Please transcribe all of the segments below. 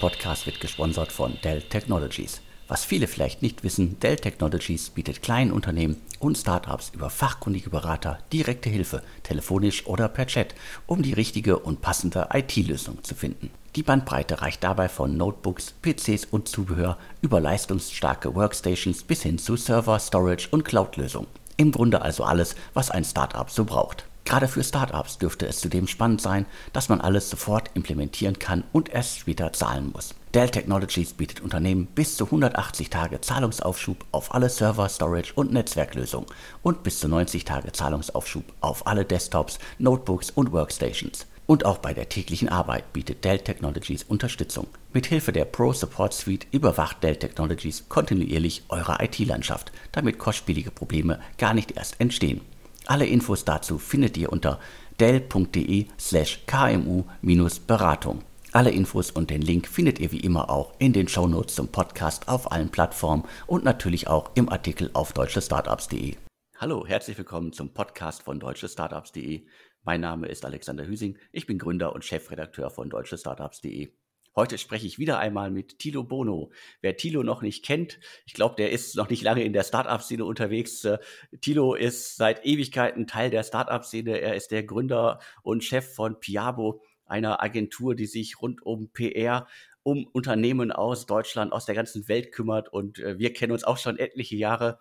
Podcast wird gesponsert von Dell Technologies. Was viele vielleicht nicht wissen, Dell Technologies bietet kleinen Unternehmen und Startups über fachkundige Berater direkte Hilfe, telefonisch oder per Chat, um die richtige und passende IT-Lösung zu finden. Die Bandbreite reicht dabei von Notebooks, PCs und Zubehör über leistungsstarke Workstations bis hin zu Server, Storage und Cloud-Lösungen. Im Grunde also alles, was ein Startup so braucht. Gerade für Startups dürfte es zudem spannend sein, dass man alles sofort implementieren kann und erst später zahlen muss. Dell Technologies bietet Unternehmen bis zu 180 Tage Zahlungsaufschub auf alle Server, Storage und Netzwerklösungen und bis zu 90 Tage Zahlungsaufschub auf alle Desktops, Notebooks und Workstations. Und auch bei der täglichen Arbeit bietet Dell Technologies Unterstützung. Mit Hilfe der Pro Support Suite überwacht Dell Technologies kontinuierlich eure IT-Landschaft, damit kostspielige Probleme gar nicht erst entstehen. Alle Infos dazu findet ihr unter dell.de slash kmu-beratung. Alle Infos und den Link findet ihr wie immer auch in den Shownotes zum Podcast auf allen Plattformen und natürlich auch im Artikel auf deutschestartups.de. Hallo, herzlich willkommen zum Podcast von deutschestartups.de. Mein Name ist Alexander Hüsing, ich bin Gründer und Chefredakteur von deutschestartups.de. Heute spreche ich wieder einmal mit Tilo Bono. Wer Tilo noch nicht kennt, ich glaube, der ist noch nicht lange in der Startup-Szene unterwegs. Äh, Tilo ist seit Ewigkeiten Teil der Startup-Szene. Er ist der Gründer und Chef von Piabo, einer Agentur, die sich rund um PR um Unternehmen aus Deutschland, aus der ganzen Welt kümmert. Und äh, wir kennen uns auch schon etliche Jahre.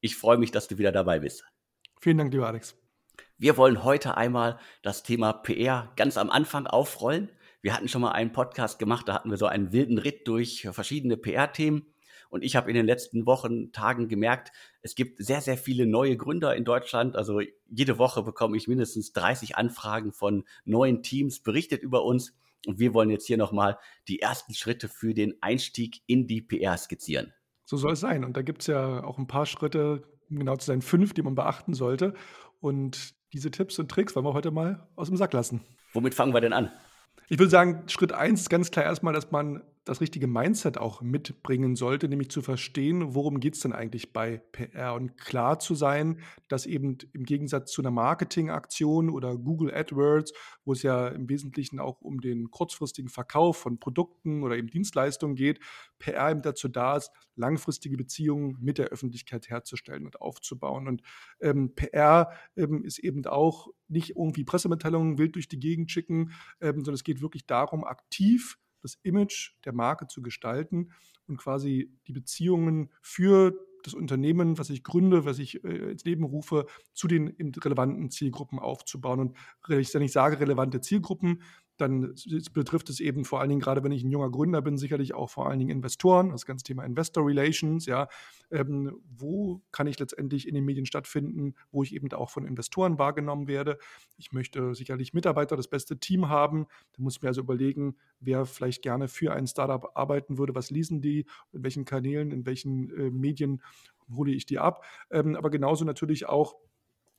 Ich freue mich, dass du wieder dabei bist. Vielen Dank, lieber Alex. Wir wollen heute einmal das Thema PR ganz am Anfang aufrollen wir hatten schon mal einen Podcast gemacht, da hatten wir so einen wilden Ritt durch verschiedene PR-Themen. Und ich habe in den letzten Wochen, Tagen gemerkt, es gibt sehr, sehr viele neue Gründer in Deutschland. Also jede Woche bekomme ich mindestens 30 Anfragen von neuen Teams, berichtet über uns. Und wir wollen jetzt hier nochmal die ersten Schritte für den Einstieg in die PR skizzieren. So soll es sein. Und da gibt es ja auch ein paar Schritte, um genau zu sein, fünf, die man beachten sollte. Und diese Tipps und Tricks wollen wir heute mal aus dem Sack lassen. Womit fangen wir denn an? Ich würde sagen, Schritt eins ganz klar erstmal, dass man das richtige Mindset auch mitbringen sollte, nämlich zu verstehen, worum geht es denn eigentlich bei PR und klar zu sein, dass eben im Gegensatz zu einer Marketingaktion oder Google AdWords, wo es ja im Wesentlichen auch um den kurzfristigen Verkauf von Produkten oder eben Dienstleistungen geht, PR eben dazu da ist, langfristige Beziehungen mit der Öffentlichkeit herzustellen und aufzubauen. Und ähm, PR ähm, ist eben auch nicht irgendwie Pressemitteilungen wild durch die Gegend schicken, ähm, sondern es geht wirklich darum, aktiv das Image der Marke zu gestalten und quasi die Beziehungen für das Unternehmen, was ich gründe, was ich äh, ins Leben rufe, zu den relevanten Zielgruppen aufzubauen. Und wenn ich sage relevante Zielgruppen, dann betrifft es eben vor allen Dingen, gerade wenn ich ein junger Gründer bin, sicherlich auch vor allen Dingen Investoren, das ganze Thema Investor Relations, ja. Ähm, wo kann ich letztendlich in den Medien stattfinden, wo ich eben auch von Investoren wahrgenommen werde? Ich möchte sicherlich Mitarbeiter, das beste Team haben. Da muss ich mir also überlegen, wer vielleicht gerne für ein Startup arbeiten würde, was lesen die, in welchen Kanälen, in welchen äh, Medien hole ich die ab. Ähm, aber genauso natürlich auch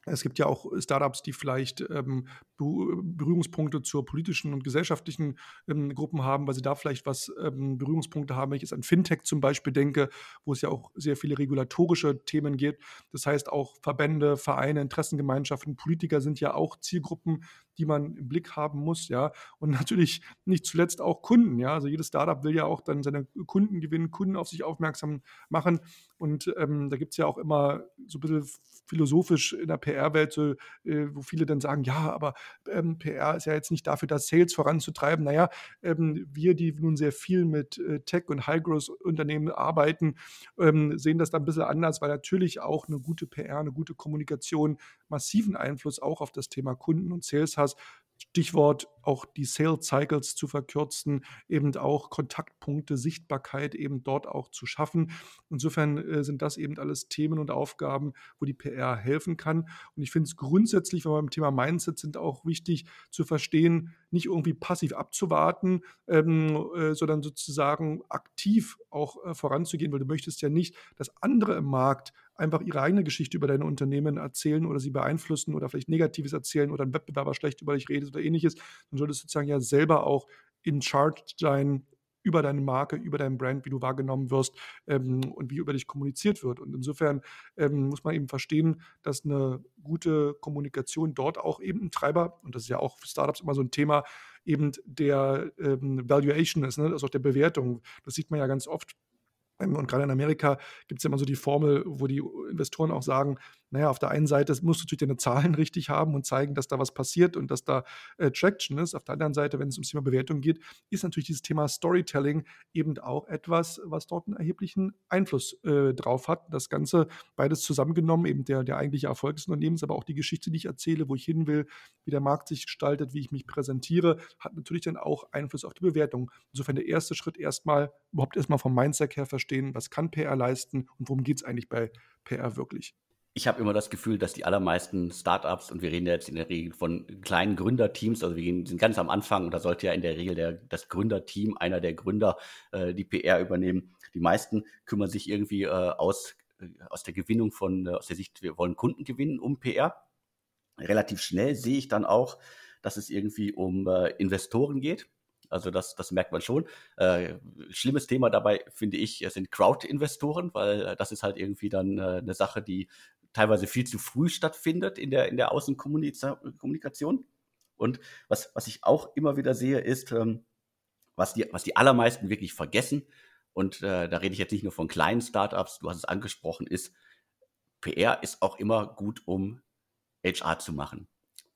es gibt ja auch Startups, die vielleicht ähm, Berührungspunkte zur politischen und gesellschaftlichen ähm, Gruppen haben, weil sie da vielleicht was ähm, Berührungspunkte haben. Wenn ich jetzt an Fintech zum Beispiel denke, wo es ja auch sehr viele regulatorische Themen gibt. Das heißt, auch Verbände, Vereine, Interessengemeinschaften, Politiker sind ja auch Zielgruppen, die man im Blick haben muss, ja. Und natürlich nicht zuletzt auch Kunden, ja. Also jedes Startup will ja auch dann seine Kunden gewinnen, Kunden auf sich aufmerksam machen. Und ähm, da gibt es ja auch immer so ein bisschen philosophisch in der PR-Welt, so, äh, wo viele dann sagen, ja, aber ähm, PR ist ja jetzt nicht dafür, das Sales voranzutreiben. Naja, ähm, wir, die nun sehr viel mit äh, Tech- und High-Growth-Unternehmen arbeiten, ähm, sehen das dann ein bisschen anders, weil natürlich auch eine gute PR, eine gute Kommunikation massiven Einfluss auch auf das Thema Kunden und Sales hat. Stichwort auch die Sales Cycles zu verkürzen, eben auch Kontaktpunkte, Sichtbarkeit eben dort auch zu schaffen. Insofern äh, sind das eben alles Themen und Aufgaben, wo die PR helfen kann. Und ich finde es grundsätzlich, wenn wir beim Thema Mindset sind, auch wichtig zu verstehen, nicht irgendwie passiv abzuwarten, ähm, äh, sondern sozusagen aktiv auch äh, voranzugehen, weil du möchtest ja nicht, dass andere im Markt einfach ihre eigene Geschichte über deine Unternehmen erzählen oder sie beeinflussen oder vielleicht Negatives erzählen oder ein Wettbewerber schlecht über dich redet oder ähnliches, dann solltest du sozusagen ja selber auch in Charge sein, über deine Marke, über dein Brand, wie du wahrgenommen wirst ähm, und wie über dich kommuniziert wird. Und insofern ähm, muss man eben verstehen, dass eine gute Kommunikation dort auch eben ein Treiber, und das ist ja auch für Startups immer so ein Thema, eben der ähm, Valuation ist, ne? also auch der Bewertung. Das sieht man ja ganz oft und gerade in Amerika gibt es ja immer so die Formel, wo die Investoren auch sagen, naja, auf der einen Seite musst du natürlich deine Zahlen richtig haben und zeigen, dass da was passiert und dass da äh, Traction ist. Auf der anderen Seite, wenn es ums Thema Bewertung geht, ist natürlich dieses Thema Storytelling eben auch etwas, was dort einen erheblichen Einfluss äh, drauf hat. Das Ganze beides zusammengenommen, eben der, der eigentliche Erfolg des Unternehmens, aber auch die Geschichte, die ich erzähle, wo ich hin will, wie der Markt sich gestaltet, wie ich mich präsentiere, hat natürlich dann auch Einfluss auf die Bewertung. Insofern der erste Schritt erstmal, überhaupt erstmal vom Mindset her verstehen, was kann PR leisten und worum geht es eigentlich bei PR wirklich ich habe immer das Gefühl, dass die allermeisten Startups, und wir reden jetzt in der Regel von kleinen Gründerteams, also wir sind ganz am Anfang und da sollte ja in der Regel der, das Gründerteam, einer der Gründer, äh, die PR übernehmen. Die meisten kümmern sich irgendwie äh, aus, äh, aus der Gewinnung von, äh, aus der Sicht, wir wollen Kunden gewinnen um PR. Relativ schnell sehe ich dann auch, dass es irgendwie um äh, Investoren geht. Also das, das merkt man schon. Äh, schlimmes Thema dabei finde ich sind Crowd-Investoren, weil das ist halt irgendwie dann äh, eine Sache, die teilweise viel zu früh stattfindet in der, in der Außenkommunikation. Und was, was ich auch immer wieder sehe, ist, ähm, was, die, was die allermeisten wirklich vergessen, und äh, da rede ich jetzt nicht nur von kleinen Startups, du hast es angesprochen, ist, PR ist auch immer gut, um HR zu machen.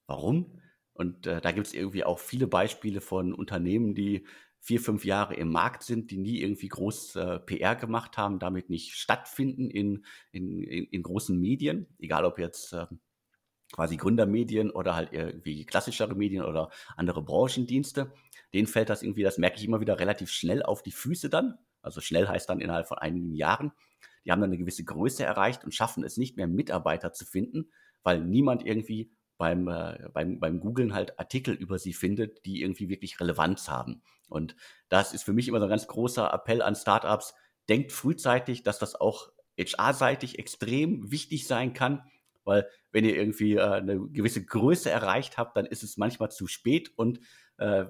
Warum? Und äh, da gibt es irgendwie auch viele Beispiele von Unternehmen, die vier, fünf Jahre im Markt sind, die nie irgendwie groß äh, PR gemacht haben, damit nicht stattfinden in, in, in, in großen Medien, egal ob jetzt äh, quasi Gründermedien oder halt irgendwie klassischere Medien oder andere Branchendienste. Denen fällt das irgendwie, das merke ich immer wieder relativ schnell auf die Füße dann. Also schnell heißt dann innerhalb von einigen Jahren. Die haben dann eine gewisse Größe erreicht und schaffen es nicht mehr, Mitarbeiter zu finden, weil niemand irgendwie beim, äh, beim, beim Googlen halt Artikel über sie findet, die irgendwie wirklich Relevanz haben. Und das ist für mich immer so ein ganz großer Appell an Startups. Denkt frühzeitig, dass das auch HR-seitig extrem wichtig sein kann, weil wenn ihr irgendwie äh, eine gewisse Größe erreicht habt, dann ist es manchmal zu spät und äh,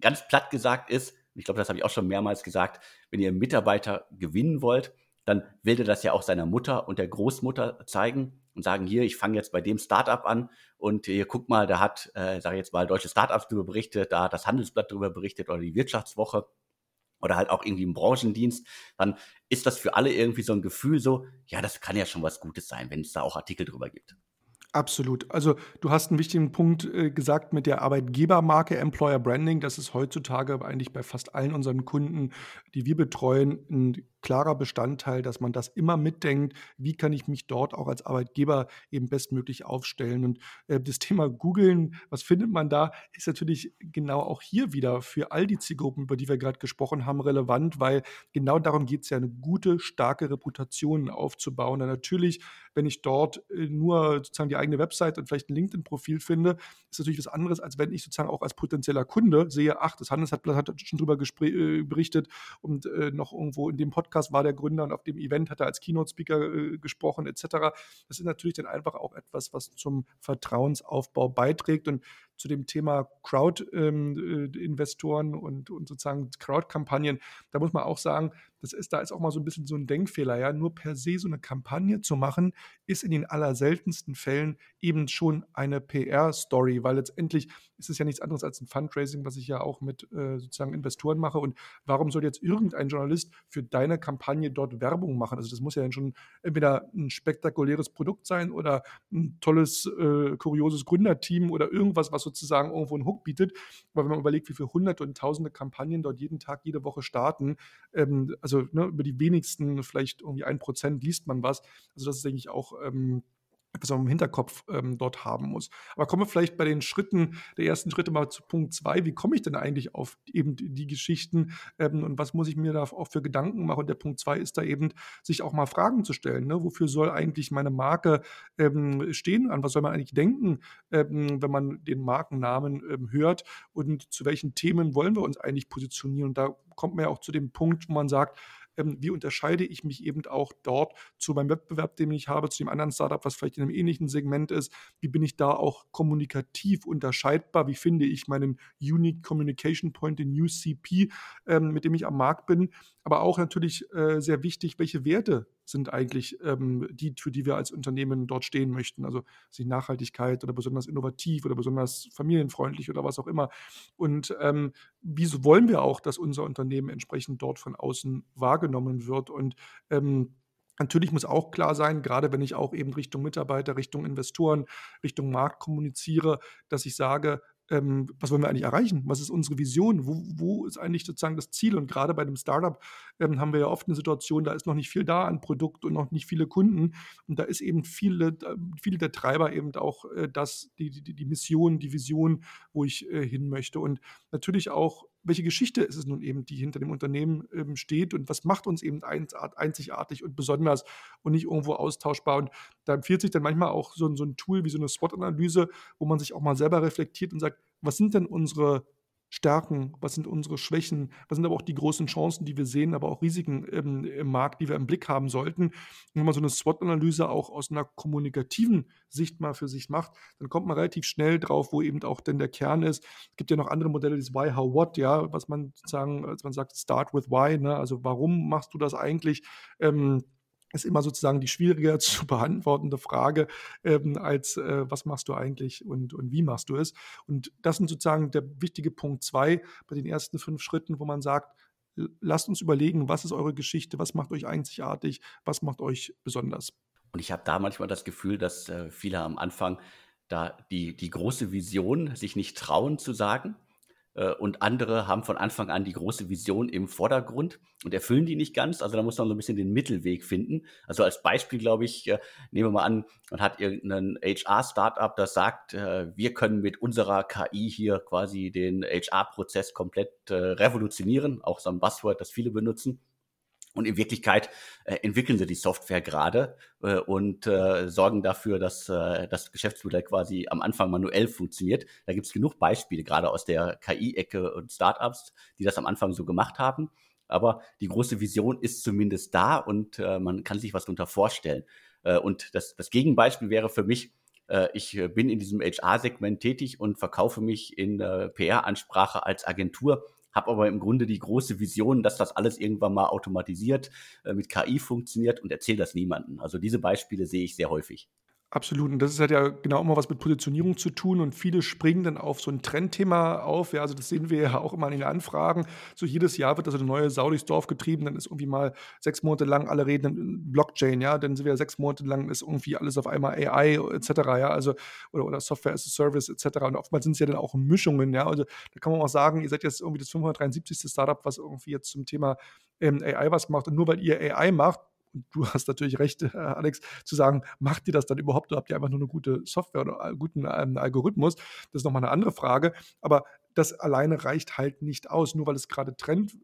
ganz platt gesagt ist, ich glaube, das habe ich auch schon mehrmals gesagt, wenn ihr Mitarbeiter gewinnen wollt, dann will er das ja auch seiner Mutter und der Großmutter zeigen und sagen, hier, ich fange jetzt bei dem Startup an und hier guck mal, da hat, äh, sage ich jetzt mal, deutsche Startups darüber berichtet, da hat das Handelsblatt darüber berichtet oder die Wirtschaftswoche oder halt auch irgendwie im Branchendienst, dann ist das für alle irgendwie so ein Gefühl so, ja, das kann ja schon was Gutes sein, wenn es da auch Artikel drüber gibt. Absolut. Also du hast einen wichtigen Punkt äh, gesagt mit der Arbeitgebermarke Employer Branding. Das ist heutzutage eigentlich bei fast allen unseren Kunden, die wir betreuen, ein klarer Bestandteil, dass man das immer mitdenkt, wie kann ich mich dort auch als Arbeitgeber eben bestmöglich aufstellen. Und äh, das Thema Googeln, was findet man da, ist natürlich genau auch hier wieder für all die Zielgruppen, über die wir gerade gesprochen haben, relevant, weil genau darum geht es ja, eine gute, starke Reputation aufzubauen. Und natürlich, wenn ich dort äh, nur sozusagen die eigene Website und vielleicht ein LinkedIn-Profil finde, ist natürlich was anderes, als wenn ich sozusagen auch als potenzieller Kunde sehe, ach, das Handelsblatt hat schon drüber äh, berichtet und äh, noch irgendwo in dem Podcast Podcast war der Gründer und auf dem Event hat er als Keynote-Speaker äh, gesprochen etc. Das ist natürlich dann einfach auch etwas, was zum Vertrauensaufbau beiträgt und zu dem Thema Crowd-Investoren ähm, äh, und, und sozusagen Crowd-Kampagnen, da muss man auch sagen, das ist, da ist auch mal so ein bisschen so ein Denkfehler, ja. Nur per se so eine Kampagne zu machen, ist in den allerseltensten Fällen eben schon eine PR-Story, weil letztendlich ist es ja nichts anderes als ein Fundraising, was ich ja auch mit äh, sozusagen Investoren mache. Und warum soll jetzt irgendein Journalist für deine Kampagne dort Werbung machen? Also das muss ja dann schon entweder ein spektakuläres Produkt sein oder ein tolles, äh, kurioses Gründerteam oder irgendwas, was sozusagen irgendwo einen Hook bietet. Aber wenn man überlegt, wie viele hunderte und tausende Kampagnen dort jeden Tag, jede Woche starten, ähm, also ne, über die wenigsten, vielleicht irgendwie ein Prozent liest man was. Also das ist, denke ich, auch ähm, etwas man im Hinterkopf ähm, dort haben muss. Aber kommen wir vielleicht bei den Schritten, der ersten Schritte mal zu Punkt zwei. Wie komme ich denn eigentlich auf eben die Geschichten ähm, und was muss ich mir da auch für Gedanken machen? Und der Punkt zwei ist da eben, sich auch mal Fragen zu stellen. Ne? Wofür soll eigentlich meine Marke ähm, stehen? An was soll man eigentlich denken, ähm, wenn man den Markennamen ähm, hört? Und zu welchen Themen wollen wir uns eigentlich positionieren? Und da kommt man ja auch zu dem Punkt, wo man sagt, ähm, wie unterscheide ich mich eben auch dort zu meinem Wettbewerb, den ich habe, zu dem anderen Startup, was vielleicht in einem ähnlichen Segment ist, wie bin ich da auch kommunikativ unterscheidbar, wie finde ich meinen Unique Communication Point, den UCP, ähm, mit dem ich am Markt bin, aber auch natürlich äh, sehr wichtig, welche Werte sind eigentlich ähm, die, für die wir als Unternehmen dort stehen möchten. Also sich Nachhaltigkeit oder besonders innovativ oder besonders familienfreundlich oder was auch immer. Und ähm, wieso wollen wir auch, dass unser Unternehmen entsprechend dort von außen wahrgenommen wird? Und ähm, Natürlich muss auch klar sein, gerade wenn ich auch eben Richtung Mitarbeiter, Richtung Investoren, Richtung Markt kommuniziere, dass ich sage, ähm, was wollen wir eigentlich erreichen? Was ist unsere Vision? Wo, wo ist eigentlich sozusagen das Ziel? Und gerade bei einem Startup ähm, haben wir ja oft eine Situation, da ist noch nicht viel da an Produkt und noch nicht viele Kunden. Und da ist eben viele, viele der Treiber eben auch äh, das, die, die, die Mission, die Vision, wo ich äh, hin möchte. Und natürlich auch welche Geschichte ist es nun eben, die hinter dem Unternehmen ähm, steht und was macht uns eben einzigartig und besonders und nicht irgendwo austauschbar. Und da empfiehlt sich dann manchmal auch so, so ein Tool wie so eine SWOT-Analyse, wo man sich auch mal selber reflektiert und sagt, was sind denn unsere Stärken, was sind unsere Schwächen, was sind aber auch die großen Chancen, die wir sehen, aber auch Risiken im, im Markt, die wir im Blick haben sollten. Und wenn man so eine SWOT-Analyse auch aus einer kommunikativen Sicht mal für sich macht, dann kommt man relativ schnell drauf, wo eben auch denn der Kern ist. Es gibt ja noch andere Modelle, das Why, How, What, ja, was man sozusagen, als man sagt, Start with Why, ne? also warum machst du das eigentlich? Ähm, ist immer sozusagen die schwieriger zu beantwortende Frage, ähm, als äh, was machst du eigentlich und, und wie machst du es. Und das sind sozusagen der wichtige Punkt zwei bei den ersten fünf Schritten, wo man sagt, lasst uns überlegen, was ist eure Geschichte, was macht euch einzigartig, was macht euch besonders. Und ich habe da manchmal das Gefühl, dass äh, viele am Anfang da die, die große Vision sich nicht trauen zu sagen und andere haben von Anfang an die große Vision im Vordergrund und erfüllen die nicht ganz. Also da muss man so ein bisschen den Mittelweg finden. Also als Beispiel, glaube ich, äh, nehmen wir mal an, man hat irgendein HR-Startup, das sagt, äh, wir können mit unserer KI hier quasi den HR-Prozess komplett revolutionieren. Auch so ein Buzzword, das viele benutzen. Und in Wirklichkeit äh, entwickeln sie die Software gerade äh, und äh, sorgen dafür, dass äh, das Geschäftsmodell quasi am Anfang manuell funktioniert. Da gibt es genug Beispiele, gerade aus der KI-Ecke und Startups, die das am Anfang so gemacht haben. Aber die große Vision ist zumindest da und äh, man kann sich was darunter vorstellen. Äh, und das, das Gegenbeispiel wäre für mich, äh, ich bin in diesem HR-Segment tätig und verkaufe mich in äh, PR-Ansprache als Agentur habe aber im Grunde die große Vision, dass das alles irgendwann mal automatisiert äh, mit KI funktioniert und erzähle das niemandem. Also diese Beispiele sehe ich sehr häufig. Absolut. Und das hat ja genau immer was mit Positionierung zu tun. Und viele springen dann auf so ein Trendthema auf. Ja, also das sehen wir ja auch immer in den Anfragen. So jedes Jahr wird also eine neue Sau durchs Dorf getrieben. Dann ist irgendwie mal sechs Monate lang alle reden Blockchain. Ja, dann sind wir sechs Monate lang ist irgendwie alles auf einmal AI etc. Ja, also oder, oder Software as a Service etc. Und oftmals sind es ja dann auch Mischungen. Ja, also da kann man auch sagen, ihr seid jetzt irgendwie das 573. Startup, was irgendwie jetzt zum Thema ähm, AI was macht. Und nur weil ihr AI macht, du hast natürlich recht, äh, Alex, zu sagen, macht ihr das dann überhaupt oder habt ihr einfach nur eine gute Software oder einen guten ähm, Algorithmus? Das ist nochmal eine andere Frage. Aber das alleine reicht halt nicht aus. Nur weil es gerade Trend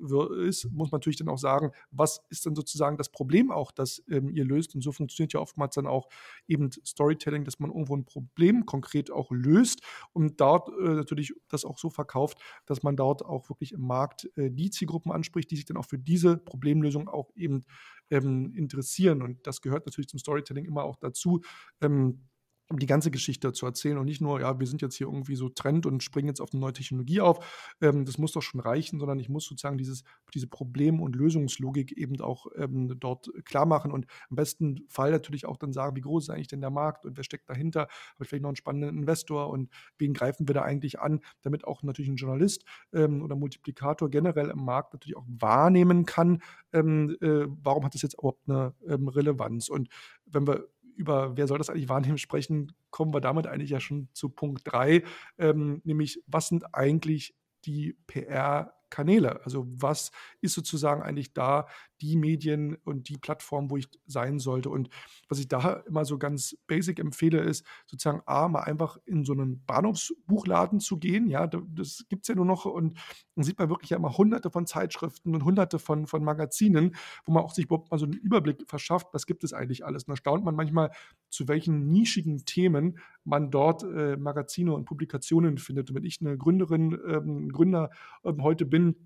ist, muss man natürlich dann auch sagen, was ist denn sozusagen das Problem auch, das ähm, ihr löst. Und so funktioniert ja oftmals dann auch eben Storytelling, dass man irgendwo ein Problem konkret auch löst und dort äh, natürlich das auch so verkauft, dass man dort auch wirklich im Markt äh, die Zielgruppen anspricht, die sich dann auch für diese Problemlösung auch eben ähm, interessieren. Und das gehört natürlich zum Storytelling immer auch dazu. Ähm, um die ganze Geschichte zu erzählen und nicht nur, ja, wir sind jetzt hier irgendwie so Trend und springen jetzt auf eine neue Technologie auf. Ähm, das muss doch schon reichen, sondern ich muss sozusagen dieses, diese Problem- und Lösungslogik eben auch ähm, dort klar machen und im besten Fall natürlich auch dann sagen, wie groß ist eigentlich denn der Markt und wer steckt dahinter? Habe ich vielleicht noch einen spannenden Investor und wen greifen wir da eigentlich an, damit auch natürlich ein Journalist ähm, oder Multiplikator generell im Markt natürlich auch wahrnehmen kann, ähm, äh, warum hat das jetzt überhaupt eine ähm, Relevanz? Und wenn wir über wer soll das eigentlich wahrnehmen sprechen, kommen wir damit eigentlich ja schon zu Punkt 3, ähm, nämlich was sind eigentlich die PR- Kanäle. Also was ist sozusagen eigentlich da die Medien und die Plattform, wo ich sein sollte. Und was ich da immer so ganz basic empfehle, ist sozusagen A, mal einfach in so einen Bahnhofsbuchladen zu gehen. Ja, das gibt es ja nur noch und dann sieht man wirklich ja immer hunderte von Zeitschriften und hunderte von, von Magazinen, wo man auch sich überhaupt mal so einen Überblick verschafft, was gibt es eigentlich alles. Und da staunt man manchmal, zu welchen nischigen Themen man dort äh, Magazine und Publikationen findet. Und wenn ich eine Gründerin, ähm, Gründer ähm, heute bin,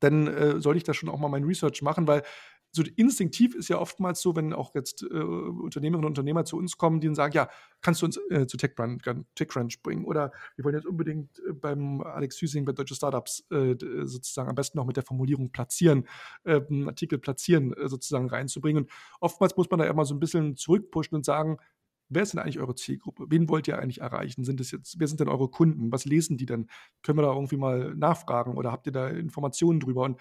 dann äh, sollte ich da schon auch mal mein Research machen, weil so instinktiv ist ja oftmals so, wenn auch jetzt äh, Unternehmerinnen und Unternehmer zu uns kommen, die sagen, ja, kannst du uns äh, zu TechCrunch, bringen? Oder wir wollen jetzt unbedingt äh, beim Alex Hüsing bei Deutsche Startups äh, sozusagen am besten noch mit der Formulierung platzieren, einen Artikel platzieren äh, sozusagen reinzubringen. Und oftmals muss man da immer so ein bisschen zurückpushen und sagen, wer ist denn eigentlich eure Zielgruppe? Wen wollt ihr eigentlich erreichen? Sind es jetzt, wer sind denn eure Kunden? Was lesen die denn? Können wir da irgendwie mal nachfragen oder habt ihr da Informationen drüber? Und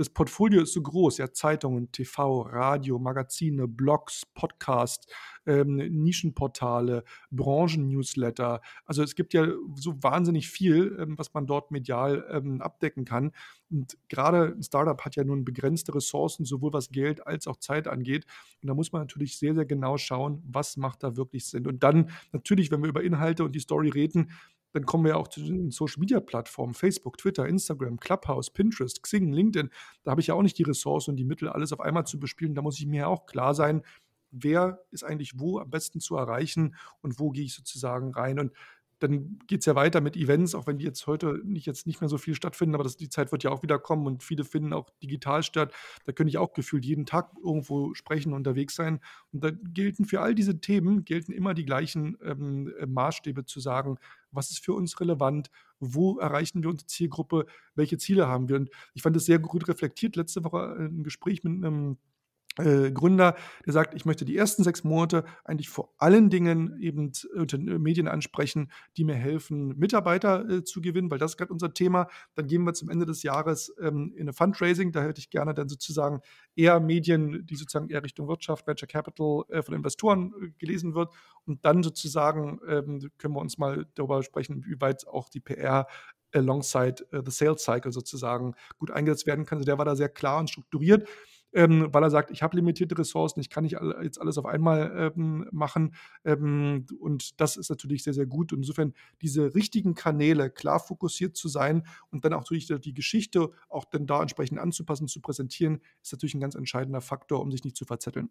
das Portfolio ist so groß, ja, Zeitungen, TV, Radio, Magazine, Blogs, Podcast, ähm, Nischenportale, Branchen-Newsletter. Also es gibt ja so wahnsinnig viel, ähm, was man dort medial ähm, abdecken kann. Und gerade ein Startup hat ja nun begrenzte Ressourcen, sowohl was Geld als auch Zeit angeht. Und da muss man natürlich sehr, sehr genau schauen, was macht da wirklich Sinn. Und dann natürlich, wenn wir über Inhalte und die Story reden, dann kommen wir auch zu den Social-Media-Plattformen, Facebook, Twitter, Instagram, Clubhouse, Pinterest, Xing, LinkedIn. Da habe ich ja auch nicht die Ressourcen und die Mittel, alles auf einmal zu bespielen. Da muss ich mir ja auch klar sein, wer ist eigentlich wo am besten zu erreichen und wo gehe ich sozusagen rein. Und dann geht es ja weiter mit Events, auch wenn die jetzt heute nicht, jetzt nicht mehr so viel stattfinden, aber das, die Zeit wird ja auch wieder kommen und viele finden auch digital statt. Da könnte ich auch gefühlt jeden Tag irgendwo sprechen, unterwegs sein. Und da gelten für all diese Themen, gelten immer die gleichen ähm, Maßstäbe zu sagen, was ist für uns relevant, wo erreichen wir unsere Zielgruppe, welche Ziele haben wir. Und ich fand es sehr gut reflektiert. Letzte Woche ein Gespräch mit einem äh, Gründer, der sagt, ich möchte die ersten sechs Monate eigentlich vor allen Dingen eben äh, Medien ansprechen, die mir helfen, Mitarbeiter äh, zu gewinnen, weil das ist gerade unser Thema. Dann gehen wir zum Ende des Jahres ähm, in eine Fundraising. Da hätte ich gerne dann sozusagen eher Medien, die sozusagen eher Richtung Wirtschaft, Venture Capital äh, von Investoren äh, gelesen wird. Und dann sozusagen ähm, können wir uns mal darüber sprechen, wie weit auch die PR alongside the Sales Cycle sozusagen gut eingesetzt werden kann. Also der war da sehr klar und strukturiert ähm, weil er sagt, ich habe limitierte Ressourcen, ich kann nicht all, jetzt alles auf einmal ähm, machen. Ähm, und das ist natürlich sehr, sehr gut. Und insofern diese richtigen Kanäle klar fokussiert zu sein und dann auch durch die Geschichte auch dann da entsprechend anzupassen, zu präsentieren, ist natürlich ein ganz entscheidender Faktor, um sich nicht zu verzetteln.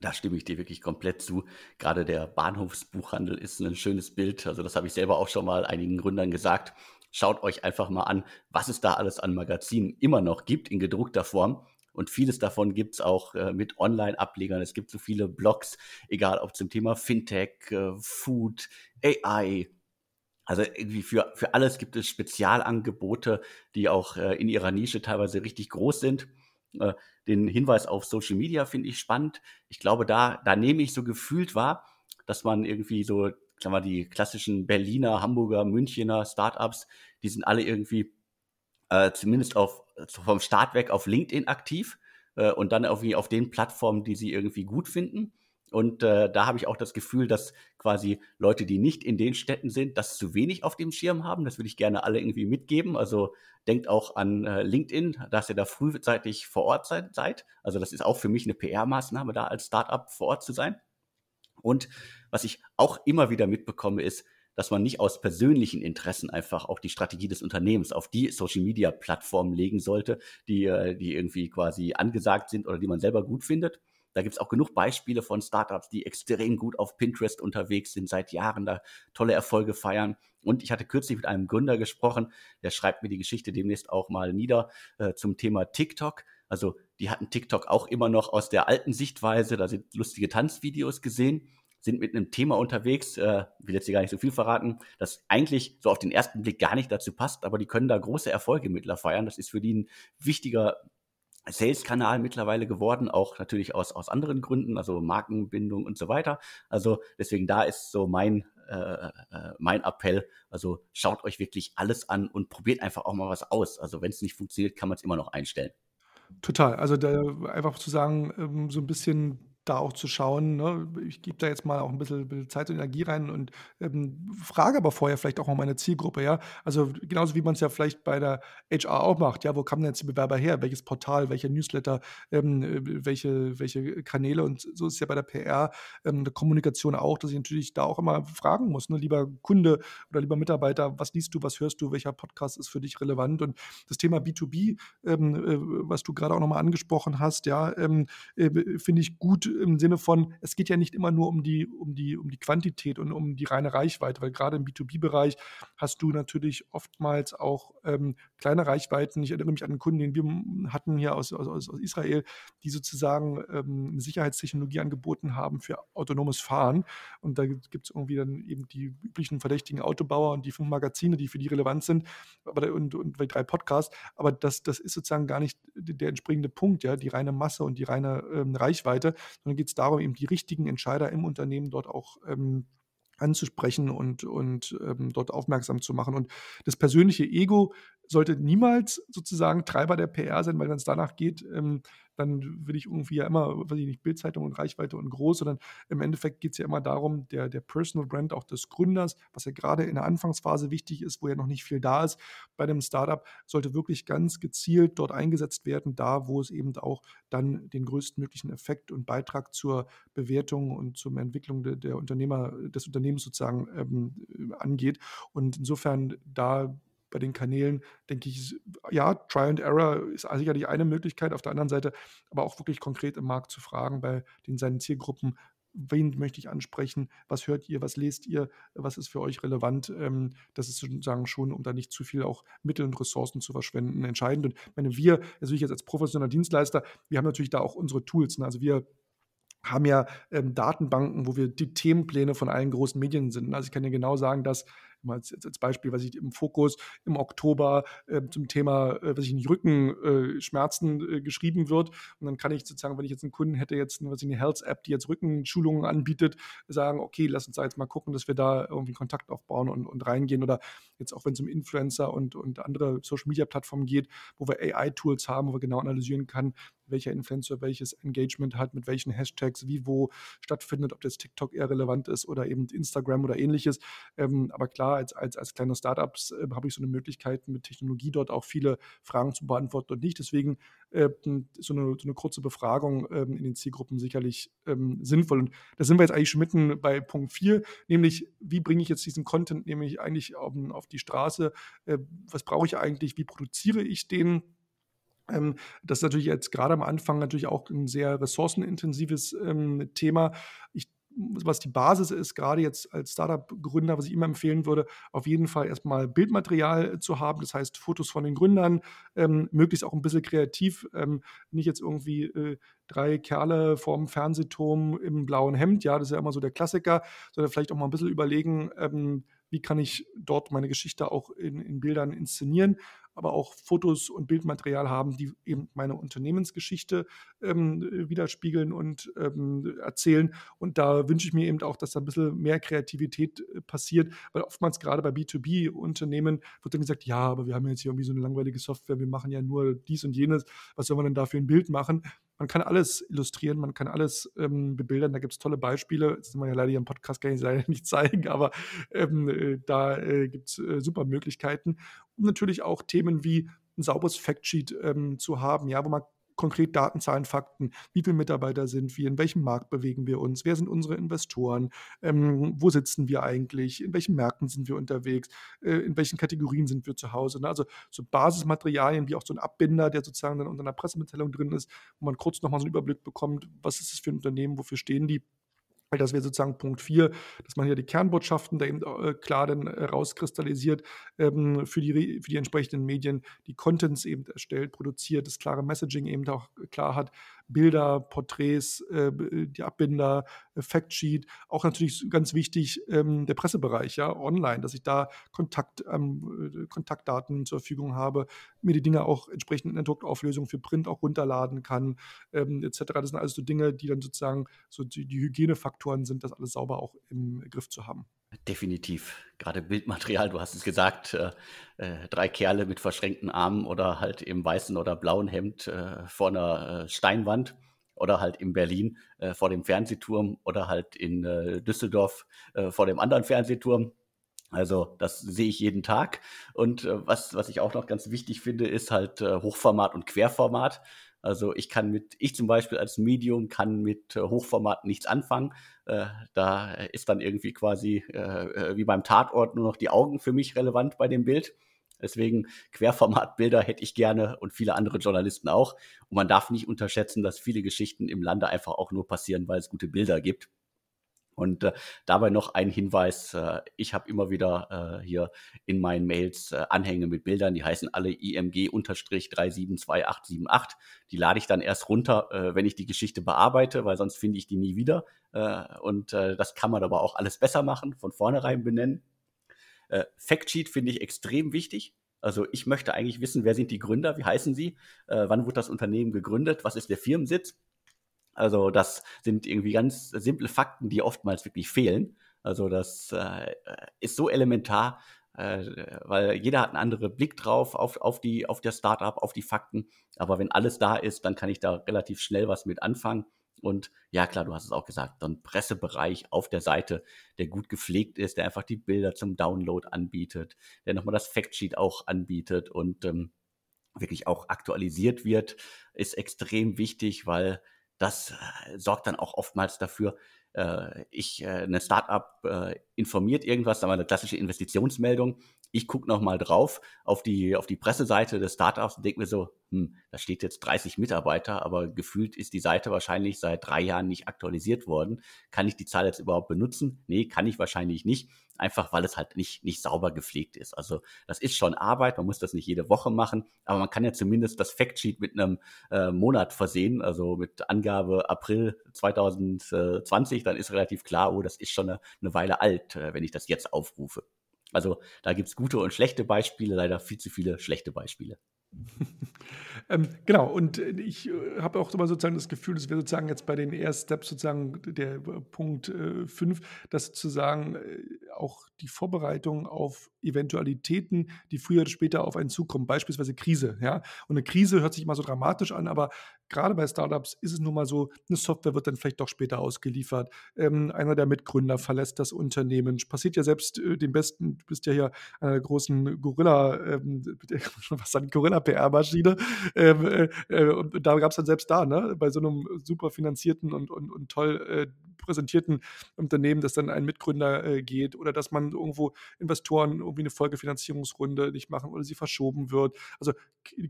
Da stimme ich dir wirklich komplett zu. Gerade der Bahnhofsbuchhandel ist ein schönes Bild. Also das habe ich selber auch schon mal einigen Gründern gesagt. Schaut euch einfach mal an, was es da alles an Magazinen immer noch gibt in gedruckter Form. Und vieles davon gibt es auch äh, mit Online-Ablegern. Es gibt so viele Blogs, egal ob zum Thema Fintech, äh, Food, AI. Also irgendwie für, für alles gibt es Spezialangebote, die auch äh, in ihrer Nische teilweise richtig groß sind. Äh, den Hinweis auf Social Media finde ich spannend. Ich glaube, da, da nehme ich so gefühlt wahr, dass man irgendwie so, sagen wir, die klassischen Berliner, Hamburger, Münchener Startups, die sind alle irgendwie äh, zumindest auf, vom Start weg auf LinkedIn aktiv äh, und dann irgendwie auf den Plattformen, die sie irgendwie gut finden. Und äh, da habe ich auch das Gefühl, dass quasi Leute, die nicht in den Städten sind, das zu wenig auf dem Schirm haben. Das würde ich gerne alle irgendwie mitgeben. Also denkt auch an äh, LinkedIn, dass ihr da frühzeitig vor Ort seid. Also das ist auch für mich eine PR-Maßnahme, da als Startup vor Ort zu sein. Und was ich auch immer wieder mitbekomme, ist, dass man nicht aus persönlichen Interessen einfach auch die Strategie des Unternehmens auf die Social Media Plattformen legen sollte, die, äh, die irgendwie quasi angesagt sind oder die man selber gut findet. Da gibt es auch genug Beispiele von Startups, die extrem gut auf Pinterest unterwegs sind, seit Jahren da tolle Erfolge feiern. Und ich hatte kürzlich mit einem Gründer gesprochen, der schreibt mir die Geschichte demnächst auch mal nieder äh, zum Thema TikTok. Also die hatten TikTok auch immer noch aus der alten Sichtweise, da sind lustige Tanzvideos gesehen sind mit einem Thema unterwegs, äh, will jetzt hier gar nicht so viel verraten, das eigentlich so auf den ersten Blick gar nicht dazu passt, aber die können da große Erfolge mittler feiern. Das ist für die ein wichtiger Sales-Kanal mittlerweile geworden, auch natürlich aus, aus anderen Gründen, also Markenbindung und so weiter. Also deswegen da ist so mein, äh, äh, mein Appell, also schaut euch wirklich alles an und probiert einfach auch mal was aus. Also wenn es nicht funktioniert, kann man es immer noch einstellen. Total. Also da einfach zu sagen, ähm, so ein bisschen da auch zu schauen, ne? ich gebe da jetzt mal auch ein bisschen, Zeit und Energie rein und ähm, frage aber vorher vielleicht auch mal meine Zielgruppe, ja. Also genauso wie man es ja vielleicht bei der HR auch macht, ja, wo kommen denn jetzt die Bewerber her? Welches Portal, welcher Newsletter, ähm, äh, welche, welche Kanäle und so ist es ja bei der PR, ähm, der Kommunikation auch, dass ich natürlich da auch immer fragen muss, ne? lieber Kunde oder lieber Mitarbeiter, was liest du, was hörst du, welcher Podcast ist für dich relevant? Und das Thema B2B, ähm, äh, was du gerade auch nochmal angesprochen hast, ja, ähm, äh, finde ich gut, im Sinne von, es geht ja nicht immer nur um die, um die, um die Quantität und um die reine Reichweite, weil gerade im B2B-Bereich hast du natürlich oftmals auch ähm, kleine Reichweiten. Ich erinnere mich an einen Kunden, den wir hatten hier aus, aus, aus Israel, die sozusagen ähm, Sicherheitstechnologie angeboten haben für autonomes Fahren. Und da gibt es irgendwie dann eben die üblichen verdächtigen Autobauer und die fünf Magazine, die für die relevant sind, aber, und, und drei Podcasts. Aber das, das ist sozusagen gar nicht der entspringende Punkt, ja, die reine Masse und die reine ähm, Reichweite, sondern geht es darum, eben die richtigen Entscheider im Unternehmen dort auch ähm, anzusprechen und, und ähm, dort aufmerksam zu machen. Und das persönliche Ego sollte niemals sozusagen Treiber der PR sein, weil wenn es danach geht, ähm, dann will ich irgendwie ja immer, weiß ich nicht, Bildzeitung und Reichweite und groß, sondern im Endeffekt geht es ja immer darum, der, der Personal Brand auch des Gründers, was ja gerade in der Anfangsphase wichtig ist, wo ja noch nicht viel da ist bei einem Startup, sollte wirklich ganz gezielt dort eingesetzt werden, da wo es eben auch dann den größtmöglichen Effekt und Beitrag zur Bewertung und zur Entwicklung der, der Unternehmer, des Unternehmens sozusagen ähm, angeht. Und insofern da bei den Kanälen, denke ich, ja, Try and Error ist sicherlich eine Möglichkeit. Auf der anderen Seite aber auch wirklich konkret im Markt zu fragen bei den seinen Zielgruppen, wen möchte ich ansprechen, was hört ihr, was lest ihr, was ist für euch relevant. Ähm, das ist sozusagen schon, um da nicht zu viel auch Mittel und Ressourcen zu verschwenden, entscheidend. Und wenn wir, natürlich jetzt als professioneller Dienstleister, wir haben natürlich da auch unsere Tools. Ne? Also wir haben ja ähm, Datenbanken, wo wir die Themenpläne von allen großen Medien sind. Also ich kann ja genau sagen, dass mal als, als Beispiel, was ich im Fokus im Oktober äh, zum Thema, äh, was ich nicht Rückenschmerzen äh, äh, geschrieben wird. Und dann kann ich sozusagen, wenn ich jetzt einen Kunden hätte, jetzt was ich, eine Health-App, die jetzt Rückenschulungen anbietet, sagen, okay, lass uns da jetzt mal gucken, dass wir da irgendwie Kontakt aufbauen und, und reingehen. Oder jetzt auch, wenn es um Influencer und, und andere Social-Media-Plattformen geht, wo wir AI-Tools haben, wo wir genau analysieren können, welcher Influencer welches Engagement hat, mit welchen Hashtags, wie wo stattfindet, ob das TikTok eher relevant ist oder eben Instagram oder ähnliches. Ähm, aber klar, als, als, als kleine Startups äh, habe ich so eine Möglichkeit, mit Technologie dort auch viele Fragen zu beantworten und nicht. Deswegen äh, so, eine, so eine kurze Befragung ähm, in den Zielgruppen sicherlich ähm, sinnvoll. Und da sind wir jetzt eigentlich schon mitten bei Punkt 4, nämlich wie bringe ich jetzt diesen Content nämlich eigentlich auf, auf die Straße? Äh, was brauche ich eigentlich? Wie produziere ich den? Ähm, das ist natürlich jetzt gerade am Anfang natürlich auch ein sehr ressourcenintensives ähm, Thema. Ich was die Basis ist, gerade jetzt als Startup-Gründer, was ich immer empfehlen würde, auf jeden Fall erstmal Bildmaterial zu haben, das heißt Fotos von den Gründern, ähm, möglichst auch ein bisschen kreativ, ähm, nicht jetzt irgendwie äh, drei Kerle vorm Fernsehturm im blauen Hemd, ja, das ist ja immer so der Klassiker, sondern vielleicht auch mal ein bisschen überlegen, ähm, wie kann ich dort meine Geschichte auch in, in Bildern inszenieren aber auch Fotos und Bildmaterial haben, die eben meine Unternehmensgeschichte ähm, widerspiegeln und ähm, erzählen. Und da wünsche ich mir eben auch, dass da ein bisschen mehr Kreativität äh, passiert, weil oftmals gerade bei B2B-Unternehmen wird dann gesagt, ja, aber wir haben jetzt hier irgendwie so eine langweilige Software, wir machen ja nur dies und jenes, was soll man denn da für ein Bild machen? Man kann alles illustrieren, man kann alles ähm, bebildern. Da gibt es tolle Beispiele. Das kann man ja leider hier im Podcast kann ich leider nicht zeigen, aber ähm, äh, da äh, gibt es äh, super Möglichkeiten. Und natürlich auch Themen wie ein sauberes Factsheet ähm, zu haben, ja, wo man konkret Daten, Zahlen, Fakten, wie viele Mitarbeiter sind wir, in welchem Markt bewegen wir uns, wer sind unsere Investoren, ähm, wo sitzen wir eigentlich, in welchen Märkten sind wir unterwegs, äh, in welchen Kategorien sind wir zu Hause. Ne? Also so Basismaterialien wie auch so ein Abbinder, der sozusagen dann unter einer Pressemitteilung drin ist, wo man kurz nochmal so einen Überblick bekommt, was ist es für ein Unternehmen, wofür stehen die das wäre sozusagen Punkt 4, dass man hier die Kernbotschaften da eben äh, klar dann äh, rauskristallisiert ähm, für, die, für die entsprechenden Medien, die Contents eben erstellt, produziert, das klare Messaging eben auch klar hat, Bilder, Porträts, äh, die Abbinder, äh, Factsheet, auch natürlich ganz wichtig ähm, der Pressebereich, ja, online, dass ich da Kontakt, ähm, Kontaktdaten zur Verfügung habe, mir die Dinge auch entsprechend in der Druckauflösung für Print auch runterladen kann, ähm, etc. Das sind alles so Dinge, die dann sozusagen so die, die Hygienefaktoren sind, das alles sauber auch im Griff zu haben. Definitiv. Gerade Bildmaterial, du hast es gesagt, äh, äh, drei Kerle mit verschränkten Armen oder halt im weißen oder blauen Hemd äh, vor einer äh, Steinwand oder halt in Berlin äh, vor dem Fernsehturm oder halt in Düsseldorf vor dem anderen Fernsehturm. Also das sehe ich jeden Tag. Und was, was ich auch noch ganz wichtig finde, ist halt Hochformat und Querformat. Also ich kann mit, ich zum Beispiel als Medium kann mit äh, Hochformat nichts anfangen. Äh, da ist dann irgendwie quasi äh, wie beim Tatort nur noch die Augen für mich relevant bei dem Bild. Deswegen Querformatbilder hätte ich gerne und viele andere Journalisten auch. Und man darf nicht unterschätzen, dass viele Geschichten im Lande einfach auch nur passieren, weil es gute Bilder gibt. Und äh, dabei noch ein Hinweis, äh, ich habe immer wieder äh, hier in meinen Mails äh, Anhänge mit Bildern, die heißen alle IMG-372878. Die lade ich dann erst runter, äh, wenn ich die Geschichte bearbeite, weil sonst finde ich die nie wieder. Äh, und das kann man aber auch alles besser machen, von vornherein benennen. Factsheet finde ich extrem wichtig. Also ich möchte eigentlich wissen, wer sind die Gründer, wie heißen sie, wann wurde das Unternehmen gegründet, was ist der Firmensitz also das sind irgendwie ganz simple Fakten, die oftmals wirklich fehlen. Also das äh, ist so elementar, äh, weil jeder hat einen anderen Blick drauf auf, auf, die, auf das Startup, auf die Fakten. Aber wenn alles da ist, dann kann ich da relativ schnell was mit anfangen. Und ja, klar, du hast es auch gesagt, so ein Pressebereich auf der Seite, der gut gepflegt ist, der einfach die Bilder zum Download anbietet, der nochmal das Factsheet auch anbietet und ähm, wirklich auch aktualisiert wird, ist extrem wichtig, weil das äh, sorgt dann auch oftmals dafür, äh, ich, äh, eine Startup äh, informiert irgendwas, sagen wir eine klassische Investitionsmeldung. Ich gucke nochmal drauf auf die, auf die Presseseite des Startups und denke mir so, hm, da steht jetzt 30 Mitarbeiter, aber gefühlt ist die Seite wahrscheinlich seit drei Jahren nicht aktualisiert worden. Kann ich die Zahl jetzt überhaupt benutzen? Nee, kann ich wahrscheinlich nicht einfach weil es halt nicht, nicht sauber gepflegt ist. Also das ist schon Arbeit, man muss das nicht jede Woche machen, aber man kann ja zumindest das Factsheet mit einem äh, Monat versehen, also mit Angabe April 2020, dann ist relativ klar, oh, das ist schon eine, eine Weile alt, äh, wenn ich das jetzt aufrufe. Also da gibt es gute und schlechte Beispiele, leider viel zu viele schlechte Beispiele. ähm, genau, und äh, ich äh, habe auch immer sozusagen das Gefühl, dass wir sozusagen jetzt bei den Air Steps sozusagen der äh, Punkt 5, äh, dass sozusagen auch die Vorbereitung auf Eventualitäten, die früher oder später auf einen zukommen, beispielsweise Krise. Ja? Und eine Krise hört sich immer so dramatisch an, aber gerade bei Startups ist es nun mal so, eine Software wird dann vielleicht doch später ausgeliefert. Ähm, einer der Mitgründer verlässt das Unternehmen. Passiert ja selbst äh, dem Besten, du bist ja hier einer der großen Gorilla, ähm, was sagen, Gorilla-PR-Maschine. Ähm, äh, äh, und da gab es dann selbst da, ne, bei so einem super finanzierten und, und, und toll äh, präsentierten Unternehmen, dass dann ein Mitgründer äh, geht oder dass man irgendwo Investoren irgendwie eine Folgefinanzierungsrunde nicht machen oder sie verschoben wird. Also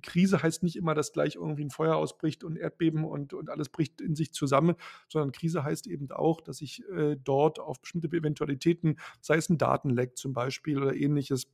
Krise heißt nicht immer, dass gleich irgendwie ein Feuer ausbricht und Erdbeben und, und alles bricht in sich zusammen, sondern Krise heißt eben auch, dass ich äh, dort auf bestimmte Eventualitäten, sei es ein Datenleck zum Beispiel oder ähnliches,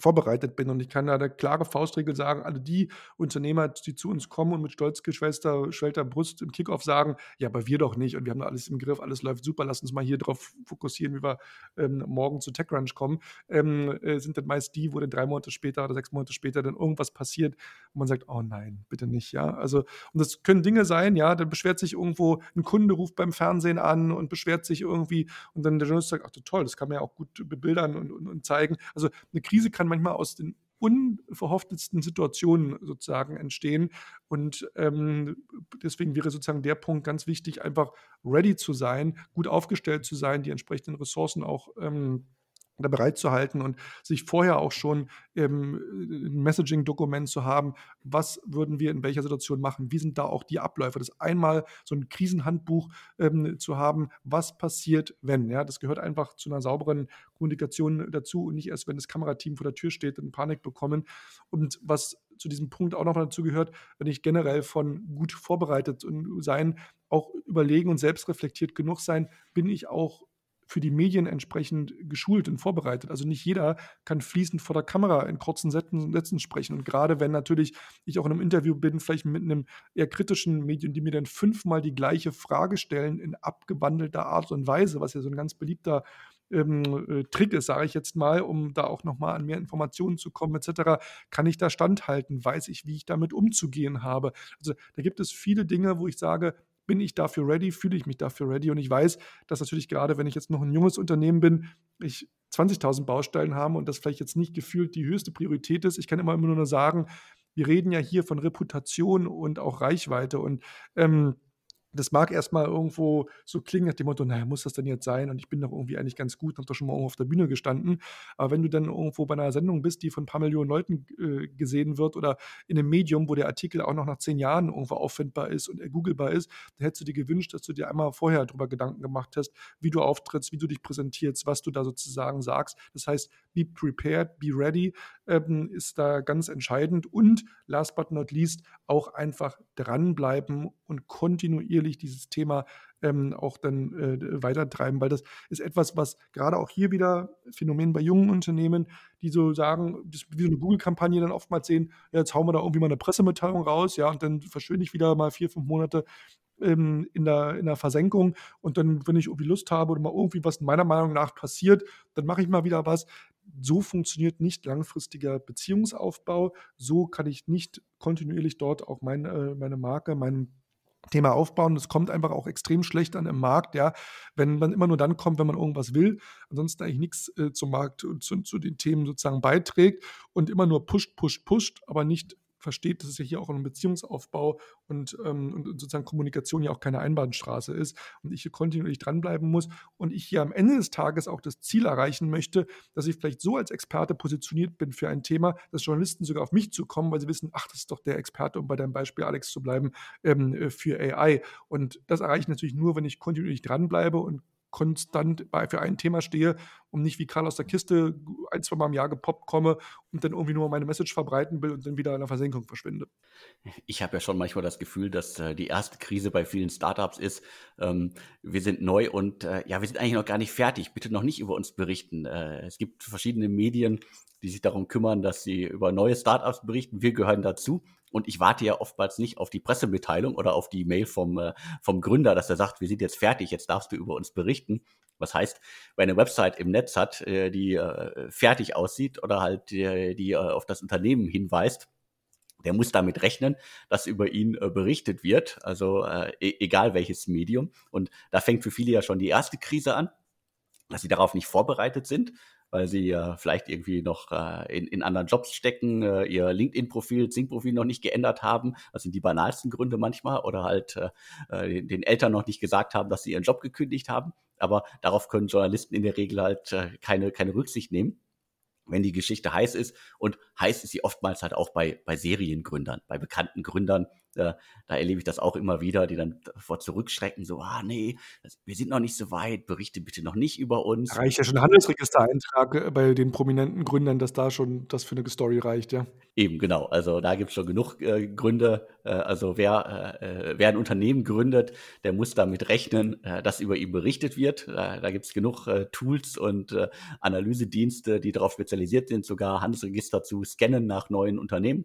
vorbereitet bin. Und ich kann da eine klare Faustregel sagen, alle die Unternehmer, die zu uns kommen und mit stolz geschwellter Brust im Kickoff sagen, ja, aber wir doch nicht und wir haben da alles im Griff, alles läuft super, lass uns mal hier drauf fokussieren, wie wir ähm, morgen zu TechCrunch kommen, ähm, äh, sind dann meist die, wo dann drei Monate später oder sechs Monate später dann irgendwas passiert und man sagt, oh nein, bitte nicht, ja. Also, und das können Dinge sein, ja, dann beschwert sich irgendwo ein Kunde, ruft beim Fernsehen an und beschwert sich irgendwie und dann der Journalist sagt, ach toll, das kann man ja auch gut bebildern und, und, und zeigen. Also eine Krise kann manchmal aus den unverhofftetsten Situationen sozusagen entstehen. Und ähm, deswegen wäre sozusagen der Punkt ganz wichtig, einfach ready zu sein, gut aufgestellt zu sein, die entsprechenden Ressourcen auch ähm, da bereit zu halten und sich vorher auch schon ähm, ein Messaging-Dokument zu haben, was würden wir in welcher Situation machen, wie sind da auch die Abläufe. Das einmal so ein Krisenhandbuch ähm, zu haben, was passiert, wenn. Ja, das gehört einfach zu einer sauberen Kommunikation dazu und nicht erst, wenn das Kamerateam vor der Tür steht, dann Panik bekommen. Und was zu diesem Punkt auch noch dazu gehört, wenn ich generell von gut vorbereitet sein, auch überlegen und selbstreflektiert genug sein, bin ich auch für die Medien entsprechend geschult und vorbereitet. Also nicht jeder kann fließend vor der Kamera in kurzen Sätzen, Sätzen sprechen. Und gerade wenn natürlich ich auch in einem Interview bin, vielleicht mit einem eher kritischen Medium, die mir dann fünfmal die gleiche Frage stellen in abgewandelter Art und Weise, was ja so ein ganz beliebter ähm, äh, Trick ist, sage ich jetzt mal, um da auch nochmal an mehr Informationen zu kommen, etc., kann ich da standhalten? Weiß ich, wie ich damit umzugehen habe? Also da gibt es viele Dinge, wo ich sage, bin ich dafür ready, fühle ich mich dafür ready. Und ich weiß, dass natürlich gerade, wenn ich jetzt noch ein junges Unternehmen bin, ich 20.000 Baustellen habe und das vielleicht jetzt nicht gefühlt die höchste Priorität ist. Ich kann immer, immer nur sagen, wir reden ja hier von Reputation und auch Reichweite und ähm, das mag erstmal irgendwo so klingen nach dem Motto, naja, muss das denn jetzt sein? Und ich bin doch irgendwie eigentlich ganz gut, habe doch schon mal irgendwo auf der Bühne gestanden. Aber wenn du dann irgendwo bei einer Sendung bist, die von ein paar Millionen Leuten äh, gesehen wird oder in einem Medium, wo der Artikel auch noch nach zehn Jahren irgendwo auffindbar ist und googlebar ist, dann hättest du dir gewünscht, dass du dir einmal vorher darüber Gedanken gemacht hast, wie du auftrittst, wie du dich präsentierst, was du da sozusagen sagst. Das heißt, be prepared, be ready ähm, ist da ganz entscheidend. Und last but not least auch einfach dranbleiben und kontinuierlich dieses Thema ähm, auch dann äh, weitertreiben, weil das ist etwas, was gerade auch hier wieder Phänomen bei jungen Unternehmen, die so sagen, das wie so eine Google-Kampagne dann oftmals sehen, ja, jetzt hauen wir da irgendwie mal eine Pressemitteilung raus, ja, und dann verschwinde ich wieder mal vier, fünf Monate ähm, in, der, in der Versenkung und dann, wenn ich irgendwie Lust habe oder mal irgendwie was meiner Meinung nach passiert, dann mache ich mal wieder was. So funktioniert nicht langfristiger Beziehungsaufbau. So kann ich nicht kontinuierlich dort auch mein, äh, meine Marke, meinen Thema aufbauen. Das kommt einfach auch extrem schlecht an im Markt, ja, wenn man immer nur dann kommt, wenn man irgendwas will, ansonsten eigentlich nichts äh, zum Markt und zu, zu, den Themen sozusagen beiträgt und immer nur pusht, pusht, pusht, aber nicht versteht, dass es ja hier auch ein Beziehungsaufbau und, ähm, und, sozusagen Kommunikation ja auch keine Einbahnstraße ist und ich hier kontinuierlich dranbleiben muss und ich hier am Ende des Tages auch das Ziel erreichen möchte, dass ich vielleicht so als Experte positioniert bin für ein Thema, dass Journalisten sogar auf mich zukommen, weil sie wissen, ach, das ist doch der Experte, um bei deinem Beispiel Alex zu bleiben, ähm, äh, für AI. Und das erreiche ich natürlich nur, wenn ich kontinuierlich dranbleibe und konstant bei, für ein Thema stehe und nicht wie Karl aus der Kiste ein, zwei Mal im Jahr gepoppt komme und dann irgendwie nur meine Message verbreiten will und dann wieder in der Versenkung verschwinde. Ich habe ja schon manchmal das Gefühl, dass äh, die erste Krise bei vielen Startups ist, ähm, wir sind neu und äh, ja, wir sind eigentlich noch gar nicht fertig. Bitte noch nicht über uns berichten. Äh, es gibt verschiedene Medien, die sich darum kümmern, dass sie über neue Startups berichten. Wir gehören dazu. Und ich warte ja oftmals nicht auf die Pressemitteilung oder auf die Mail vom, äh, vom Gründer, dass er sagt, wir sind jetzt fertig, jetzt darfst du über uns berichten. Was heißt, wer eine Website im Netz hat, äh, die äh, fertig aussieht oder halt die, die auf das Unternehmen hinweist, der muss damit rechnen, dass über ihn äh, berichtet wird, also äh, e egal welches Medium. Und da fängt für viele ja schon die erste Krise an, dass sie darauf nicht vorbereitet sind weil sie äh, vielleicht irgendwie noch äh, in, in anderen Jobs stecken, äh, ihr LinkedIn-Profil, Zing-Profil noch nicht geändert haben. Das sind die banalsten Gründe manchmal. Oder halt äh, äh, den, den Eltern noch nicht gesagt haben, dass sie ihren Job gekündigt haben. Aber darauf können Journalisten in der Regel halt äh, keine, keine Rücksicht nehmen wenn die Geschichte heiß ist. Und heiß ist sie oftmals halt auch bei, bei Seriengründern, bei bekannten Gründern, äh, da erlebe ich das auch immer wieder, die dann vor zurückschrecken, so, ah nee, das, wir sind noch nicht so weit, berichte bitte noch nicht über uns. Da reicht ja schon ein Handelsregistereintrag äh, bei den prominenten Gründern, dass da schon das für eine Story reicht, ja. Eben, genau. Also da gibt es schon genug äh, Gründe. Äh, also wer, äh, wer ein Unternehmen gründet, der muss damit rechnen, äh, dass über ihn berichtet wird. da gibt es genug Tools und Analysedienste, die darauf spezialisiert sind, sogar Handelsregister zu scannen nach neuen Unternehmen.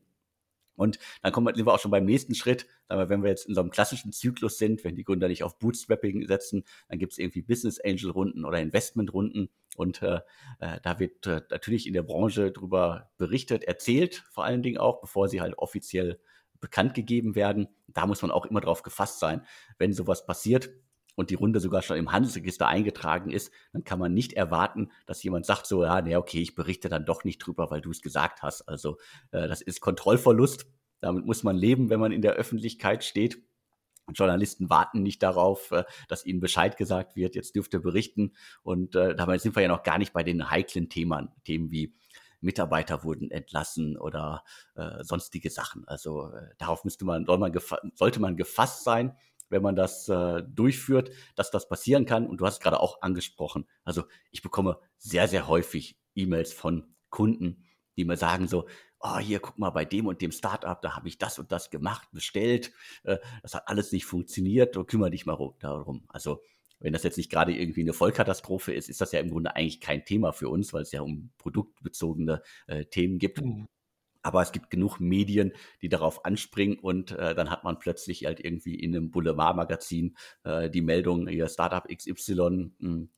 Und dann kommen wir, sind wir auch schon beim nächsten Schritt. Wenn wir jetzt in so einem klassischen Zyklus sind, wenn die Gründer nicht auf Bootstrapping setzen, dann gibt es irgendwie Business Angel Runden oder Investment Runden. Und äh, äh, da wird äh, natürlich in der Branche drüber berichtet, erzählt, vor allen Dingen auch, bevor sie halt offiziell bekannt gegeben werden. Da muss man auch immer drauf gefasst sein, wenn sowas passiert und die Runde sogar schon im Handelsregister eingetragen ist, dann kann man nicht erwarten, dass jemand sagt so, ja, nee, okay, ich berichte dann doch nicht drüber, weil du es gesagt hast. Also äh, das ist Kontrollverlust. Damit muss man leben, wenn man in der Öffentlichkeit steht. Journalisten warten nicht darauf, äh, dass ihnen Bescheid gesagt wird, jetzt dürft ihr berichten. Und äh, dabei sind wir ja noch gar nicht bei den heiklen Themen, Themen wie Mitarbeiter wurden entlassen oder äh, sonstige Sachen. Also äh, darauf müsste man, soll man sollte man gefasst sein wenn man das äh, durchführt, dass das passieren kann. Und du hast es gerade auch angesprochen. Also ich bekomme sehr, sehr häufig E-Mails von Kunden, die mir sagen so, oh, hier, guck mal, bei dem und dem Startup, da habe ich das und das gemacht, bestellt. Äh, das hat alles nicht funktioniert. Und kümmere dich mal darum. Also wenn das jetzt nicht gerade irgendwie eine Vollkatastrophe ist, ist das ja im Grunde eigentlich kein Thema für uns, weil es ja um produktbezogene äh, Themen gibt. Mhm. Aber es gibt genug Medien, die darauf anspringen und äh, dann hat man plötzlich halt irgendwie in einem Boulevardmagazin äh, die Meldung, ihr Startup XY, mh, hm,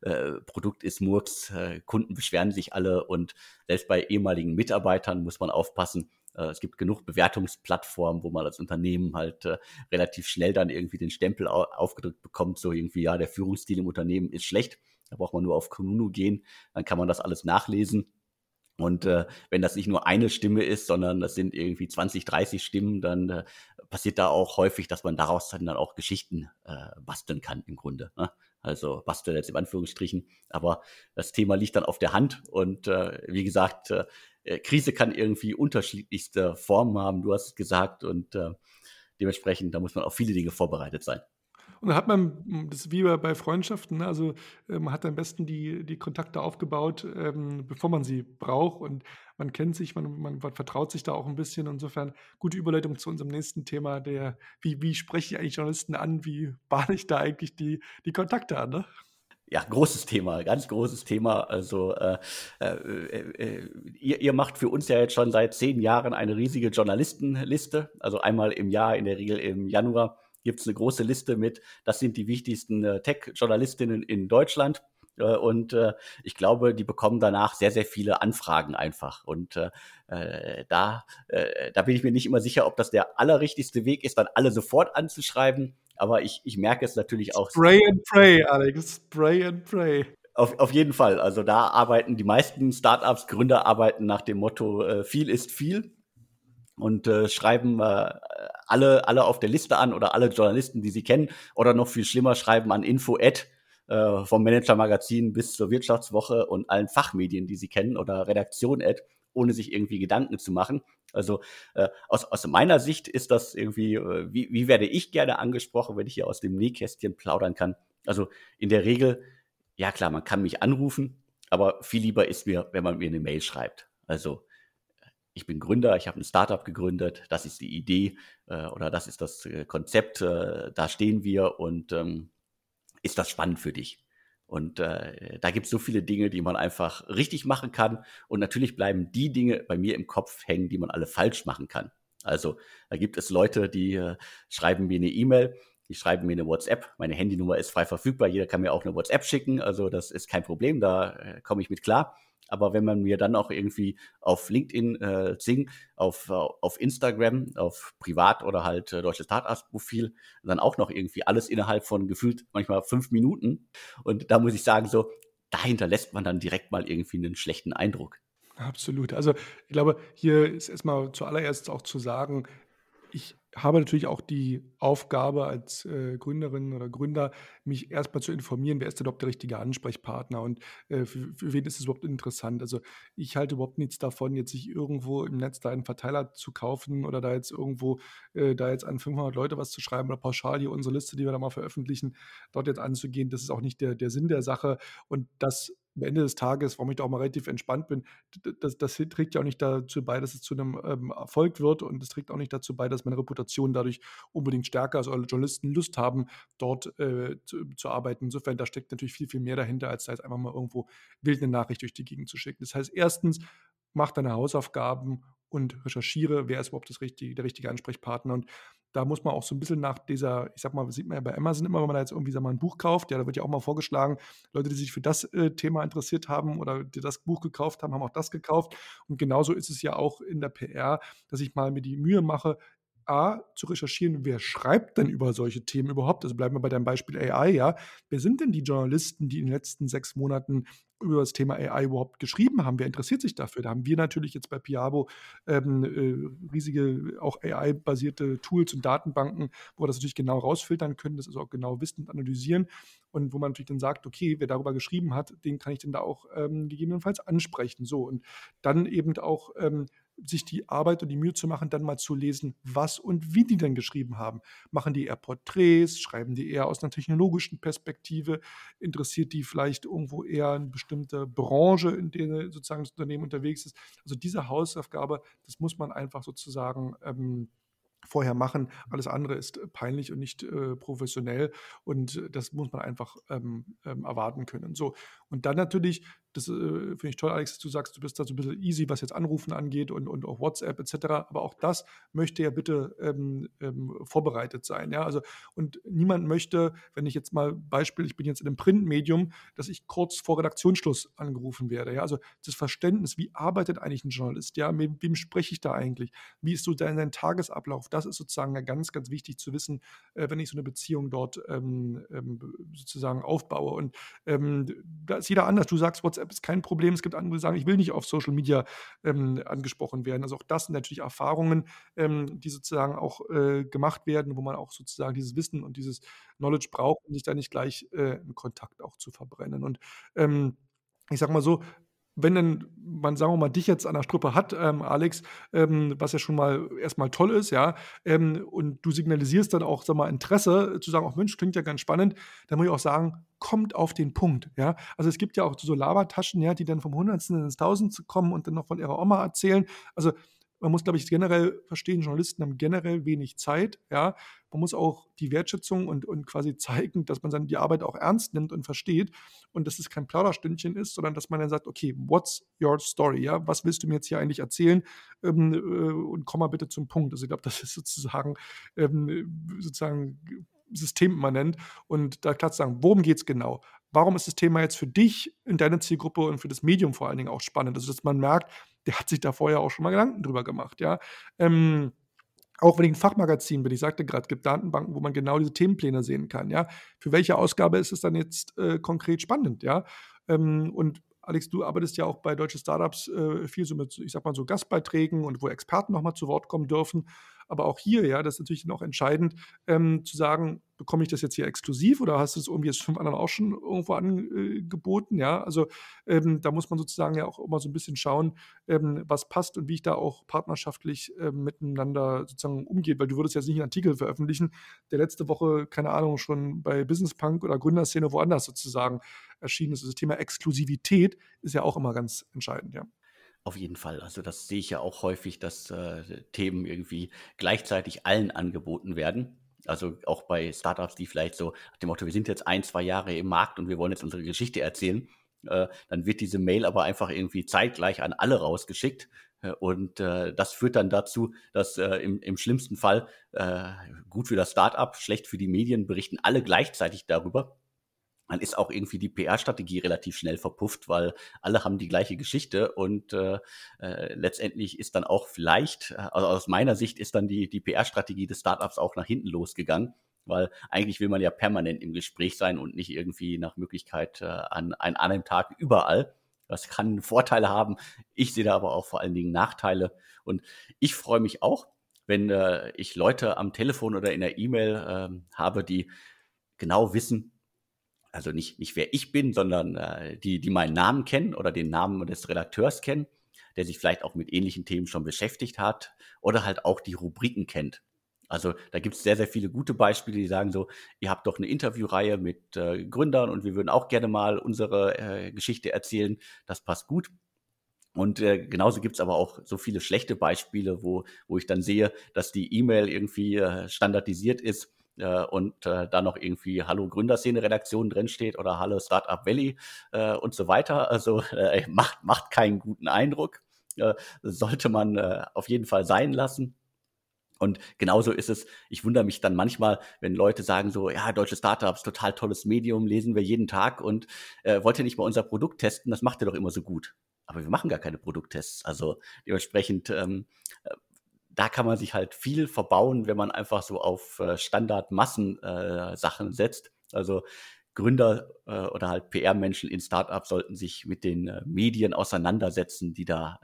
äh, Produkt ist Murks, äh, Kunden beschweren sich alle und selbst bei ehemaligen Mitarbeitern muss man aufpassen. Äh, es gibt genug Bewertungsplattformen, wo man als Unternehmen halt äh, relativ schnell dann irgendwie den Stempel au aufgedrückt bekommt, so irgendwie, ja, der Führungsstil im Unternehmen ist schlecht. Da braucht man nur auf Kununu gehen, dann kann man das alles nachlesen und äh, wenn das nicht nur eine Stimme ist, sondern das sind irgendwie 20, 30 Stimmen, dann äh, passiert da auch häufig, dass man daraus dann, dann auch Geschichten äh, basteln kann im Grunde. Ne? Also basteln jetzt im Anführungsstrichen. Aber das Thema liegt dann auf der Hand. Und äh, wie gesagt, äh Krise kann irgendwie unterschiedlichste Formen haben, du hast es gesagt. Und äh, dementsprechend, da muss man auf viele Dinge vorbereitet sein. Und dann hat man hm, das ist wie bei Freundschaften, ne? Also, äh, man hat am besten die die Kontakte aufgebaut, ähm, bevor man sie braucht und man kennt sich, man man vertraut sich da auch 'n bisschen. Insofern gute Überleitung zu unserem nächsten Thema, der wie wie spreche ich eigentlich Journalisten an? Wie bahne ich da eigentlich die die Kontakte an, ne? Ja, großes Thema, ganz großes Thema. Also, äh, äh, äh, ihr ihr macht für uns ja jetzt schon seit 10 Jahren eine riesige Journalistenliste. Also, einmal im Jahr, in der Regel im Januar, gibt's 'ne große Liste mit, das sind die wichtigsten, äh, Tech-Journalistinnen in Deutschland. Äh, und, äh, ich glaube, die bekommen danach sehr, sehr viele Anfragen einfach. Und, äh, äh, da äh, da bin ich mir nicht immer sicher, ob das der allerrichtigste Weg ist, dann alle sofort anzuschreiben. Aber ich ich merke es natürlich auch Spray and pray, Alex. Spray and pray. Auf auf jeden Fall. Also, da arbeiten die meisten Start-ups Gründer arbeiten nach dem Motto, äh, viel ist viel und, äh, schreiben, äh, alle alle auf der Liste an oder alle Journalisten, die sie kennen oder noch viel schlimmer, schreiben an info@ äh, vom Manager-Magazin bis zur Wirtschaftswoche und allen Fachmedien, die sie kennen oder Redaktion@, ohne sich irgendwie Gedanken zu machen. Also, äh, aus aus meiner Sicht ist das irgendwie äh, wie wie werde ich gerne angesprochen, wenn ich hier aus dem Nähkästchen plaudern kann? Also, in der Regel, ja klar, man kann mich anrufen, aber viel lieber ist mir, wenn man mir 'ne Mail schreibt. Also, ich bin Gründer, ich habe 'n Start-up gegründet, das ist die Idee, äh, oder das ist das, äh, Konzept, äh, da stehen wir und, ähm, ist das spannend für dich? Und, äh, da gibt's so viele Dinge, die man einfach richtig machen kann. Und natürlich bleiben die Dinge bei mir im Kopf hängen, die man alle falsch machen kann. Also, da gibt es Leute, die, äh, schreiben mir 'ne E-Mail, die schreiben mir 'ne WhatsApp. Meine Handynummer ist frei verfügbar. Jeder kann mir auch 'ne WhatsApp schicken. Also, das ist kein Problem, da, äh, komme ich mit klar. Aber wenn man mir dann auch irgendwie auf LinkedIn, äh, Xing, auf auf Instagram, auf privat oder halt, äh, deutsches Start-ups-Profil dann auch noch irgendwie alles innerhalb von gefühlt manchmal 5 Minuten. Und da muss ich sagen, so, da hinterlässt man dann direkt mal irgendwie 'nen schlechten Eindruck. Absolut. Also, ich glaube, hier ist erst mal zuallererst auch zu sagen, ich habe natürlich auch die Aufgabe als, äh, Gründerin oder Gründer, mich erst mal zu informieren, wer ist denn überhaupt der richtige Ansprechpartner und, äh, für für wen ist es überhaupt interessant? Also, ich halte überhaupt nichts davon, jetzt sich irgendwo im Netz da einen Verteiler zu kaufen oder da jetzt irgendwo äh, da jetzt an 500 Leute was zu schreiben oder pauschal hier unsere Liste, die wir da mal veröffentlichen, dort jetzt anzugehen. Das ist auch nicht der der Sinn der Sache. Und das am Ende des Tages, warum ich da auch mal relativ entspannt bin, das das trägt ja auch nicht dazu bei, dass es zu 'nem, ähm, Erfolg wird und es trägt auch nicht dazu bei, dass meine Reputation dadurch unbedingt stärker oder Journalisten Lust haben, dort, äh, zu zu arbeiten. Insofern, da steckt natürlich viel, viel mehr dahinter, als da jetzt einfach mal irgendwo wild 'ne Nachricht durch die Gegend zu schicken. Das heißt, erstens, mach deine Hausaufgaben und recherchiere, wer ist überhaupt das richtige der richtige Ansprechpartner. Und da muss man auch so 'n bisschen nach dieser ich sage mal, sieht man ja bei Amazon immer, wenn man da jetzt irgendwie, wir mal, 'n Buch kauft, ja, da wird ja auch mal vorgeschlagen, Leute, die sich für das, äh, Thema interessiert haben oder die das Buch gekauft haben, haben auch das gekauft. Und genauso ist es ja auch in der PR, dass ich mal mir die Mühe mache, A, zu recherchieren, wer schreibt denn über solche Themen überhaupt? Also, bleiben wir bei deinem Beispiel AI, ja. Wer sind denn die Journalisten, die in den letzten 6 Monaten über das Thema AI überhaupt geschrieben haben? Wer interessiert sich dafür? Da haben wir natürlich jetzt bei Piavo, ähm, äh, riesige, auch AI-basierte Tools und Datenbanken, wo wir das natürlich genau rausfiltern können, das also auch genau wissen und analysieren und wo man natürlich dann sagt: „Okay, wer darüber geschrieben hat, den kann ich denn da auch, ähm, gegebenenfalls ansprechen.“ So, und dann eben auch, ähm, sich die Arbeit und die Mühe zu machen, dann mal zu lesen, was und wie die denn geschrieben haben. Machen die eher Porträts? Schreiben die eher aus 'ner technologischen Perspektive? Interessiert die vielleicht irgendwo eher 'ne bestimmte Branche, in der sozusagen das Unternehmen unterwegs ist? Also, diese Hausaufgabe, das muss man einfach sozusagen, ähm, vorher machen. Alles andere ist peinlich und nicht, äh, professionell und das muss man einfach, ähm, ähm, erwarten können. So, und dann natürlich, das, äh, finde ich toll, Alex, dass du sagst, du bist da so 'n bisschen easy, was jetzt Anrufen angeht und und auch WhatsApp et cetera. Aber auch das möchte ja bitte, ähm, ähm, vorbereitet sein, ja? Also, und niemand möchte, wenn ich jetzt mal Beispiel, ich bin jetzt in 'nem Printmedium, dass ich kurz vor Redaktionsschluss angerufen werde, ja? Also, das Verständnis, wie arbeitet eigentlich 'n Journalist, ja? Mit wem spreche ich da eigentlich? Wie ist so dein dein Tagesablauf? Das ist sozusagen ganz, ganz wichtig zu wissen, äh, wenn ich so 'ne Beziehung dort, ähm, ähm, sozusagen aufbaue. Und, ähm, da ist jeder anders. Du sagst, WhatsApp ist kein Problem. Es gibt andere, die sagen: „Ich will nicht auf Social Media, ähm, angesprochen werden.“ Also, auch das sind natürlich Erfahrungen, ähm, die sozusagen auch, äh, gemacht werden, wo man auch sozusagen dieses Wissen und dieses Knowledge braucht, um sich da nicht gleich, äh, 'n Kontakt auch zu verbrennen. Und, ähm, ich sage mal so, wenn dann man, sagen wir mal, dich jetzt an der Strippe hat, ähm, Alex, ähm, was ja schon mal erstmal toll ist, ja, ähm, und du signalisierst dann auch, sag mal, Interesse, zu sagen, auch Mensch, klingt ja ganz spannend, dann muss ich auch sagen, kommt auf den Punkt, ja. Also es gibt ja auch so Labertaschen, ja, die dann vom Hundertsten ins Tausend kommen und dann noch von ihrer Oma erzählen. Also man muss, glaube ich, generell verstehen, Journalisten haben generell wenig Zeit. Ja, man muss auch die Wertschätzung und, und quasi zeigen, dass man seine, die Arbeit auch ernst nimmt und versteht und dass es kein Plauderstündchen ist, sondern dass man dann sagt, okay, what's your story? Ja, was willst du mir jetzt hier eigentlich erzählen? Ähm, äh, und komm mal bitte zum Punkt. Also ich glaube, das ist sozusagen ähm, sozusagen systemimmanent und da klar zu sagen, worum geht es genau? Warum ist das Thema jetzt für dich in deiner Zielgruppe und für das Medium vor allen Dingen auch spannend? Also dass man merkt, der hat sich da vorher auch schon mal Gedanken drüber gemacht, ja. Ähm, auch wenn ich ein Fachmagazin bin, ich sagte gerade, gibt Datenbanken, wo man genau diese Themenpläne sehen kann, ja. Für welche Ausgabe ist es dann jetzt äh, konkret spannend, ja? Ähm, und Alex, du arbeitest ja auch bei deutschen Startups äh, viel so mit, ich sag mal so Gastbeiträgen und wo Experten nochmal zu Wort kommen dürfen. Aber auch hier, ja, das ist natürlich noch entscheidend, ähm, zu sagen, bekomme ich das jetzt hier exklusiv oder hast du es irgendwie jetzt fünf anderen auch schon irgendwo angeboten? Ja, also ähm, da muss man sozusagen ja auch immer so ein bisschen schauen, ähm, was passt und wie ich da auch partnerschaftlich ähm, miteinander sozusagen umgehe, weil du würdest jetzt nicht einen Artikel veröffentlichen, der letzte Woche, keine Ahnung, schon bei Business Punk oder Gründerszene woanders sozusagen erschienen ist. Also das Thema Exklusivität ist ja auch immer ganz entscheidend, ja. Auf jeden Fall. Also das sehe ich ja auch häufig, dass äh, Themen irgendwie gleichzeitig allen angeboten werden. Also auch bei Startups, die vielleicht so nach dem Motto, wir sind jetzt ein, zwei Jahre im Markt und wir wollen jetzt unsere Geschichte erzählen. Äh, dann wird diese Mail aber einfach irgendwie zeitgleich an alle rausgeschickt. Äh, und äh, das führt dann dazu, dass äh, im, im schlimmsten Fall äh, gut für das Startup, schlecht für die Medien berichten alle gleichzeitig darüber dann ist auch irgendwie die PR-Strategie relativ schnell verpufft, weil alle haben die gleiche Geschichte und äh, äh, letztendlich ist dann auch vielleicht, äh, also aus meiner Sicht ist dann die, die PR-Strategie des Startups auch nach hinten losgegangen, weil eigentlich will man ja permanent im Gespräch sein und nicht irgendwie nach Möglichkeit äh, an, an einem Tag überall. Das kann Vorteile haben. Ich sehe da aber auch vor allen Dingen Nachteile. Und ich freue mich auch, wenn äh, ich Leute am Telefon oder in der E-Mail äh, habe, die genau wissen, also nicht, nicht wer ich bin, sondern äh, die, die meinen Namen kennen oder den Namen des Redakteurs kennen, der sich vielleicht auch mit ähnlichen Themen schon beschäftigt hat oder halt auch die Rubriken kennt. Also da gibt es sehr, sehr viele gute Beispiele, die sagen so, ihr habt doch eine Interviewreihe mit äh, Gründern und wir würden auch gerne mal unsere äh, Geschichte erzählen. Das passt gut. Und äh, genauso gibt es aber auch so viele schlechte Beispiele, wo, wo ich dann sehe, dass die E-Mail irgendwie äh, standardisiert ist äh, und äh, da noch irgendwie Hallo Gründerszene-Redaktion drinsteht oder Hallo Startup Valley äh, und so weiter. Also äh, macht, macht keinen guten Eindruck. Äh, sollte man äh, auf jeden Fall sein lassen. Und genauso ist es, ich wundere mich dann manchmal, wenn Leute sagen so, ja, deutsche Startups, total tolles Medium, lesen wir jeden Tag und äh, wollt ihr nicht mal unser Produkt testen, das macht ihr doch immer so gut. Aber wir machen gar keine Produkttests. Also dementsprechend ähm, da kann man sich halt viel verbauen, wenn man einfach so auf äh, Standard-Massen-Sachen äh, setzt. Also Gründer äh, oder halt PR-Menschen in Startups sollten sich mit den Medien auseinandersetzen, die da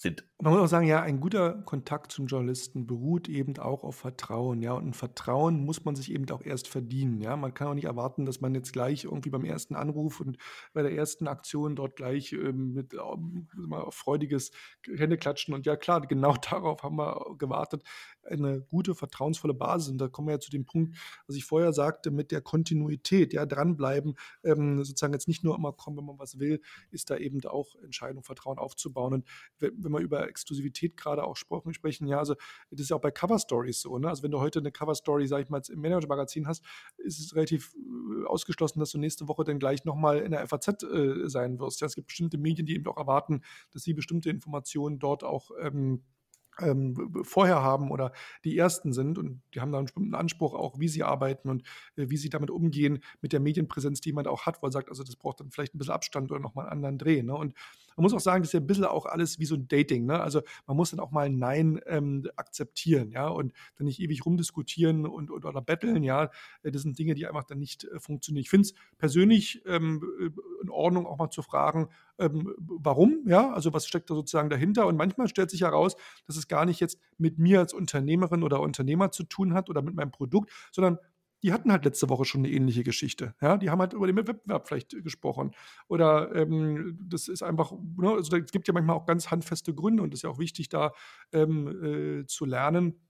sind. Man muss auch sagen, ja, ein guter Kontakt zum Journalisten beruht eben auch auf Vertrauen, ja. Und ein Vertrauen muss man sich eben auch erst verdienen, ja. Man kann auch nicht erwarten, dass man jetzt gleich irgendwie beim ersten Anruf und bei der ersten Aktion dort gleich ähm, mit ähm, freudiges Händeklatschen und ja klar, genau darauf haben wir gewartet, eine gute, vertrauensvolle Basis. Und da kommen wir ja zu dem Punkt, was ich vorher sagte, mit der Kontinuität, ja, dranbleiben, ähm, sozusagen jetzt nicht nur immer kommen, wenn man was will, ist da eben auch Entscheidung, Vertrauen aufzubauen. Und wenn, wenn wir über Exklusivität gerade auch sprechen, ja, also das ist ja auch bei Cover Stories so, ne? Also wenn du heute eine Cover Story, sag ich mal, im Manager-Magazin hast, ist es relativ äh, ausgeschlossen, dass du nächste Woche dann gleich nochmal in der FAZ äh, sein wirst. Ja, es gibt bestimmte Medien, die eben auch erwarten, dass sie bestimmte Informationen dort auch ähm, ähm, vorher haben oder die Ersten sind und die haben da einen bestimmten Anspruch auch, wie sie arbeiten und äh, wie sie damit umgehen mit der Medienpräsenz, die man auch hat, wo er sagt, also das braucht dann vielleicht ein bisschen Abstand oder nochmal einen anderen Dreh. Ne? Und man muss auch sagen, das ist ja ein bisschen auch alles wie so ein Dating. Ne? Also man muss dann auch mal ein Nein ähm, akzeptieren, ja, und dann nicht ewig rumdiskutieren und, und oder betteln, ja. Äh, das sind Dinge, die einfach dann nicht äh, funktionieren. Ich finde es persönlich ähm, äh, in Ordnung, auch mal zu fragen, ähm, warum, ja, also was steckt da sozusagen dahinter? Und manchmal stellt sich heraus, dass es gar nicht jetzt mit mir als Unternehmerin oder Unternehmer zu tun hat oder mit meinem Produkt, sondern die hatten halt letzte Woche schon eine ähnliche Geschichte. Ja, die haben halt über den Wettbewerb vielleicht gesprochen. Oder ähm, das ist einfach, ne, also es gibt ja manchmal auch ganz handfeste Gründe und es ist ja auch wichtig, da ähm, äh, zu lernen.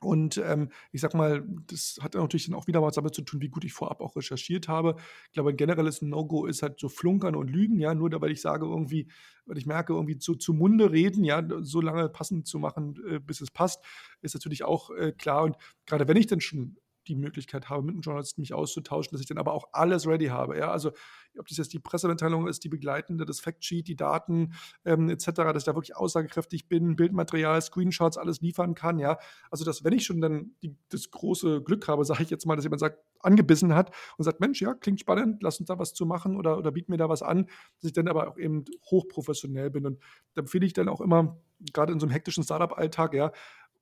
Und ähm, ich sag mal, das hat natürlich dann auch wieder was damit zu tun, wie gut ich vorab auch recherchiert habe. Ich glaube, ein generelles No-Go ist halt so Flunkern und Lügen, ja, nur weil ich sage, irgendwie, weil ich merke, irgendwie zu, zu Munde reden, ja, so lange passend zu machen, äh, bis es passt, ist natürlich auch äh, klar. Und gerade wenn ich dann schon die Möglichkeit habe, mit einem Journalisten mich auszutauschen, dass ich dann aber auch alles ready habe. Ja? Also ob das jetzt die Pressemitteilung ist, die begleitende, das Factsheet, die Daten ähm, etc., dass ich da wirklich aussagekräftig bin, Bildmaterial, Screenshots, alles liefern kann. Ja? Also dass, wenn ich schon dann die, das große Glück habe, sage ich jetzt mal, dass jemand sagt, angebissen hat und sagt, Mensch, ja, klingt spannend, lass uns da was zu machen oder, oder biet mir da was an, dass ich dann aber auch eben hochprofessionell bin. Und da empfehle ich dann auch immer, gerade in so einem hektischen Startup-Alltag, ja,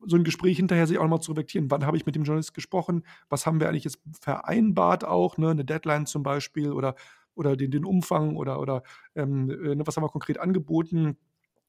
so ein Gespräch hinterher sich auch nochmal zu reflektieren, wann habe ich mit dem Journalist gesprochen, was haben wir eigentlich jetzt vereinbart auch, ne, eine Deadline zum Beispiel oder, oder den, den Umfang oder, oder ähm, äh, ne, was haben wir konkret angeboten,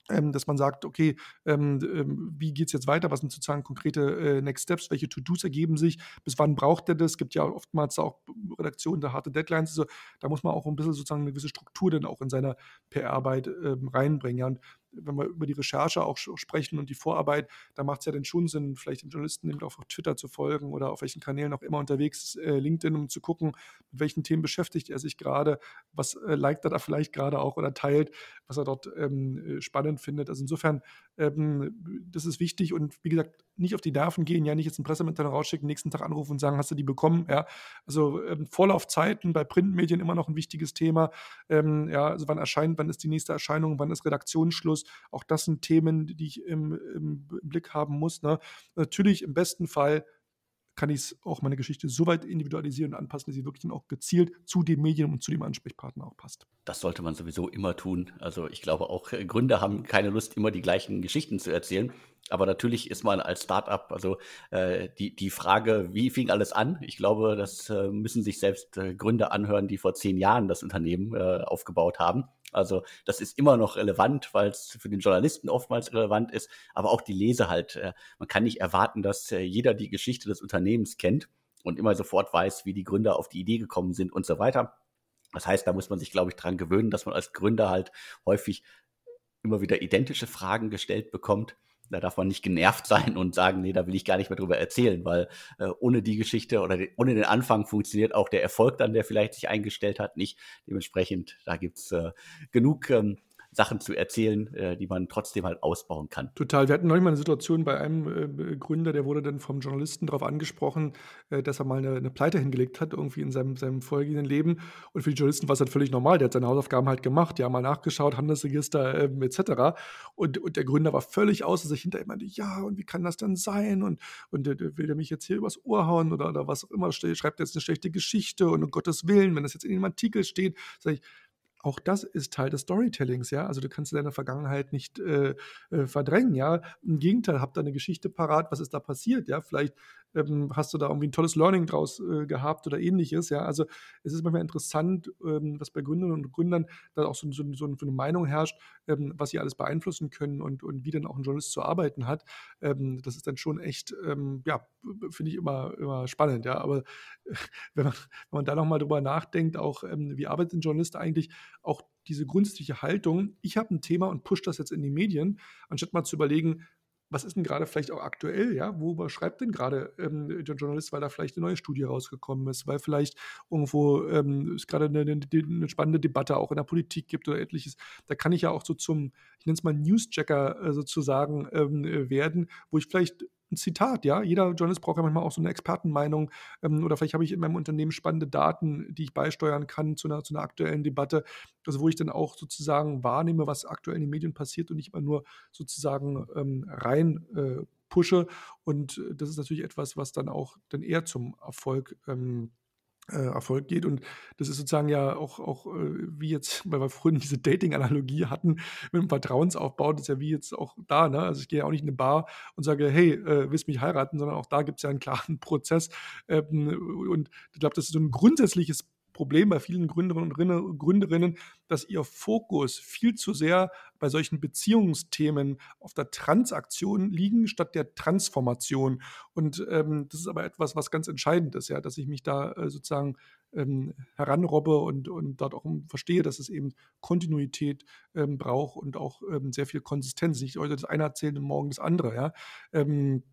ähm, dass man sagt, okay, ähm, ähm, wie geht es jetzt weiter? Was sind sozusagen konkrete äh, Next Steps? Welche To-Dos ergeben sich? Bis wann braucht der das? Es gibt ja oftmals auch Redaktionen, da harte Deadlines. Also, da muss man auch ein bisschen sozusagen eine gewisse Struktur dann auch in seiner PR-Arbeit ähm, reinbringen. Ja. Und wenn wir über die Recherche auch sprechen und die Vorarbeit, da macht es ja dann schon Sinn, vielleicht den Journalisten eben auch auf Twitter zu folgen oder auf welchen Kanälen auch immer unterwegs, äh, LinkedIn, um zu gucken, mit welchen Themen beschäftigt er sich gerade, was äh, liked er da vielleicht gerade auch oder teilt, was er dort ähm, äh, spannend findet. Also insofern, ähm, das ist wichtig und wie gesagt, nicht auf die Nerven gehen, ja nicht jetzt ein Pressemitteilung rausschicken, nächsten Tag anrufen und sagen, hast du die bekommen? Ja, also ähm, Vorlaufzeiten bei Printmedien immer noch ein wichtiges Thema. Ähm, ja, also wann erscheint, wann ist die nächste Erscheinung, wann ist Redaktionsschluss? Auch das sind Themen, die ich im, im Blick haben muss. Ne? Natürlich im besten Fall kann ich auch meine Geschichte so weit individualisieren und anpassen, dass sie wirklich dann auch gezielt zu dem Medium und zu dem Ansprechpartner auch passt. Das sollte man sowieso immer tun. Also ich glaube auch äh, Gründer haben keine Lust, immer die gleichen Geschichten zu erzählen. Aber natürlich ist man als Startup, also äh, die, die Frage, wie fing alles an? Ich glaube, das äh, müssen sich selbst äh, Gründer anhören, die vor zehn Jahren das Unternehmen äh, aufgebaut haben. Also das ist immer noch relevant, weil es für den Journalisten oftmals relevant ist, aber auch die Leser halt. Äh, man kann nicht erwarten, dass äh, jeder die Geschichte des Unternehmens kennt und immer sofort weiß, wie die Gründer auf die Idee gekommen sind und so weiter. Das heißt, da muss man sich, glaube ich, dran gewöhnen, dass man als Gründer halt häufig immer wieder identische Fragen gestellt bekommt da darf man nicht genervt sein und sagen, nee, da will ich gar nicht mehr drüber erzählen, weil äh, ohne die Geschichte oder die, ohne den Anfang funktioniert auch der Erfolg dann, der vielleicht sich eingestellt hat, nicht. Dementsprechend, da gibt's äh, genug ähm, Sachen zu erzählen, äh, die man trotzdem halt ausbauen kann. Total. Wir hatten neulich mal eine Situation bei einem äh, Gründer, der wurde dann vom Journalisten darauf angesprochen, äh, dass er mal eine, eine, Pleite hingelegt hat, irgendwie in seinem, seinem vorhergehenden Leben. Und für die Journalisten war es halt völlig normal. Der hat seine Hausaufgaben halt gemacht, ja, mal nachgeschaut, Handelsregister ähm, etc. Und, und der Gründer war völlig außer sich hinter ihm meinte, ja, und wie kann das denn sein? Und, und will der mich jetzt hier übers Ohr hauen oder, oder was auch immer, schreibt jetzt eine schlechte Geschichte und um Gottes Willen, wenn das jetzt in dem Artikel steht, sage ich, auch das ist Teil des Storytellings, ja. Also du kannst deine Vergangenheit nicht äh, äh, verdrängen, ja. Im Gegenteil, habt da eine Geschichte parat, was ist da passiert, ja. Vielleicht ähm, hast du da irgendwie ein tolles Learning draus äh, gehabt oder ähnliches, ja. Also es ist manchmal interessant, ähm, was bei Gründerinnen und Gründern da auch so, so, so eine Meinung herrscht, ähm, was sie alles beeinflussen können und, und wie dann auch ein Journalist zu arbeiten hat. Ähm, das ist dann schon echt, ähm, ja, finde ich immer, immer spannend, ja. Aber wenn man, wenn man da nochmal drüber nachdenkt, auch ähm, wie arbeitet ein Journalist eigentlich, auch diese grundsätzliche Haltung, ich habe ein Thema und pushe das jetzt in die Medien, anstatt mal zu überlegen, was ist denn gerade vielleicht auch aktuell, ja? Worüber schreibt denn gerade ähm, der Journalist, weil da vielleicht eine neue Studie rausgekommen ist, weil vielleicht irgendwo ähm, es gerade eine, eine, eine, spannende Debatte auch in der Politik gibt oder etliches. Da kann ich ja auch so zum, ich nenne es mal Newschecker äh, sozusagen ähm, äh, werden, wo ich vielleicht ein Zitat, ja. Jeder Journalist braucht ja manchmal auch so eine Expertenmeinung ähm, oder vielleicht habe ich in meinem Unternehmen spannende Daten, die ich beisteuern kann zu einer, zu einer aktuellen Debatte, also wo ich dann auch sozusagen wahrnehme, was aktuell in den Medien passiert und nicht immer nur sozusagen ähm, rein äh, pushe. Und das ist natürlich etwas, was dann auch dann eher zum Erfolg ähm, äh, Erfolg geht. Und das ist sozusagen ja auch, auch äh, wie jetzt, weil wir vorhin diese Dating-Analogie hatten mit dem Vertrauensaufbau, das ist ja wie jetzt auch da. Ne? Also ich gehe ja auch nicht in eine Bar und sage, hey, äh, willst mich heiraten, sondern auch da gibt es ja einen klaren Prozess. Ähm, und ich glaube, das ist so ein grundsätzliches Problem bei vielen Gründerinnen und Gründerinnen, dass ihr Fokus viel zu sehr bei solchen Beziehungsthemen auf der Transaktion liegen statt der Transformation. Und ähm, das ist aber etwas, was ganz entscheidend ist, ja, dass ich mich da äh, sozusagen ähm, heranrobbe und, und dort auch verstehe, dass es eben Kontinuität ähm, braucht und auch ähm, sehr viel Konsistenz. Nicht heute das eine erzählen und morgen das andere. Ja? Ähm,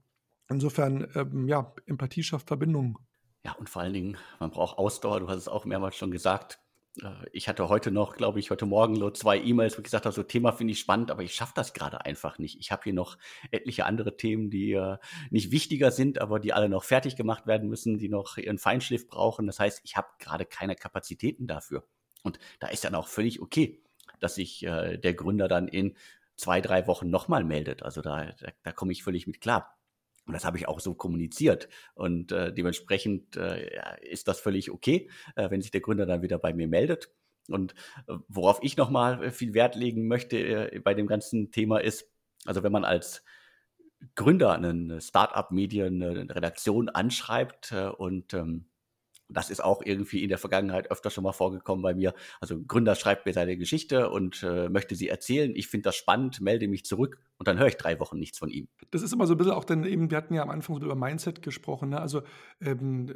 insofern, ähm, ja, Empathie schafft Verbindung. Ja, und vor allen Dingen, man braucht Ausdauer. Du hast es auch mehrmals schon gesagt. Äh, ich hatte heute noch, glaube ich, heute Morgen so zwei E-Mails, wo ich gesagt habe, so Thema finde ich spannend, aber ich schaffe das gerade einfach nicht. Ich habe hier noch etliche andere Themen, die äh, nicht wichtiger sind, aber die alle noch fertig gemacht werden müssen, die noch ihren Feinschliff brauchen. Das heißt, ich habe gerade keine Kapazitäten dafür. Und da ist dann auch völlig okay, dass sich äh, der Gründer dann in zwei, drei Wochen nochmal meldet. Also da, da, da komme ich völlig mit klar. Und das habe ich auch so kommuniziert. Und äh, dementsprechend äh, ist das völlig okay, äh, wenn sich der Gründer dann wieder bei mir meldet. Und äh, worauf ich nochmal äh, viel Wert legen möchte äh, bei dem ganzen Thema ist, also wenn man als Gründer einen Startup-Medien, eine Redaktion anschreibt äh, und ähm, das ist auch irgendwie in der Vergangenheit öfter schon mal vorgekommen bei mir. Also Gründer schreibt mir seine Geschichte und äh, möchte sie erzählen. Ich finde das spannend, melde mich zurück und dann höre ich drei Wochen nichts von ihm. Das ist immer so ein bisschen auch dann eben, wir hatten ja am Anfang so über Mindset gesprochen. Ne? Also ähm,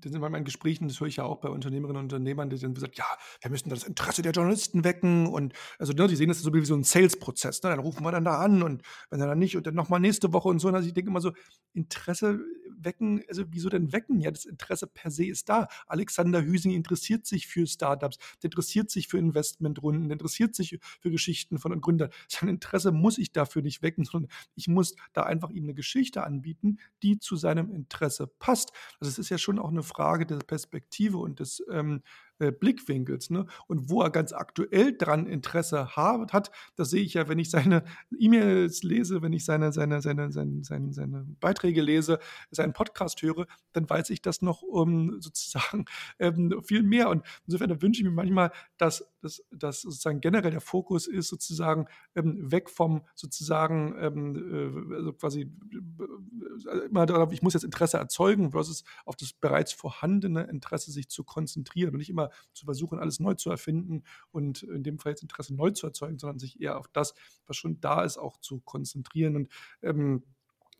das sind manchmal in Gesprächen, das höre ich ja auch bei Unternehmerinnen und Unternehmern, die dann gesagt, ja, wir müssen das Interesse der Journalisten wecken und also ne, die sehen das so wie so ein Sales-Prozess. Ne? Dann rufen wir dann da an und wenn dann nicht und dann nochmal nächste Woche und so. Und also ich denke immer so, Interesse wecken, also wieso denn wecken? Ja, das Interesse per se ist da. Alexander Hüsing interessiert sich für Startups, der interessiert sich für Investmentrunden, der interessiert sich für Geschichten von Gründern. Sein Interesse muss ich dafür nicht wecken, sondern ich muss da einfach ihm eine Geschichte anbieten, die zu seinem Interesse passt. Also es ist ja schon auch eine Frage der Perspektive und des ähm, äh, Blickwinkels. Ne? Und wo er ganz aktuell dran Interesse hat, das sehe ich ja, wenn ich seine E-Mails lese, wenn ich seine, seine, seine, seine, seine, seine Beiträge lese, seinen Podcast höre, dann weiß ich das noch um sozusagen ähm, viel mehr. Und insofern wünsche ich mir manchmal, dass, dass, dass sozusagen generell der Fokus ist, sozusagen ähm, weg vom sozusagen ähm, äh, also quasi äh, immer darauf, ich muss jetzt Interesse erzeugen, versus auf das bereits vorhandene Interesse sich zu konzentrieren und nicht immer immer zu versuchen, alles neu zu erfinden und in dem Fall jetzt Interesse neu zu erzeugen, sondern sich eher auf das, was schon da ist, auch zu konzentrieren. Und ähm,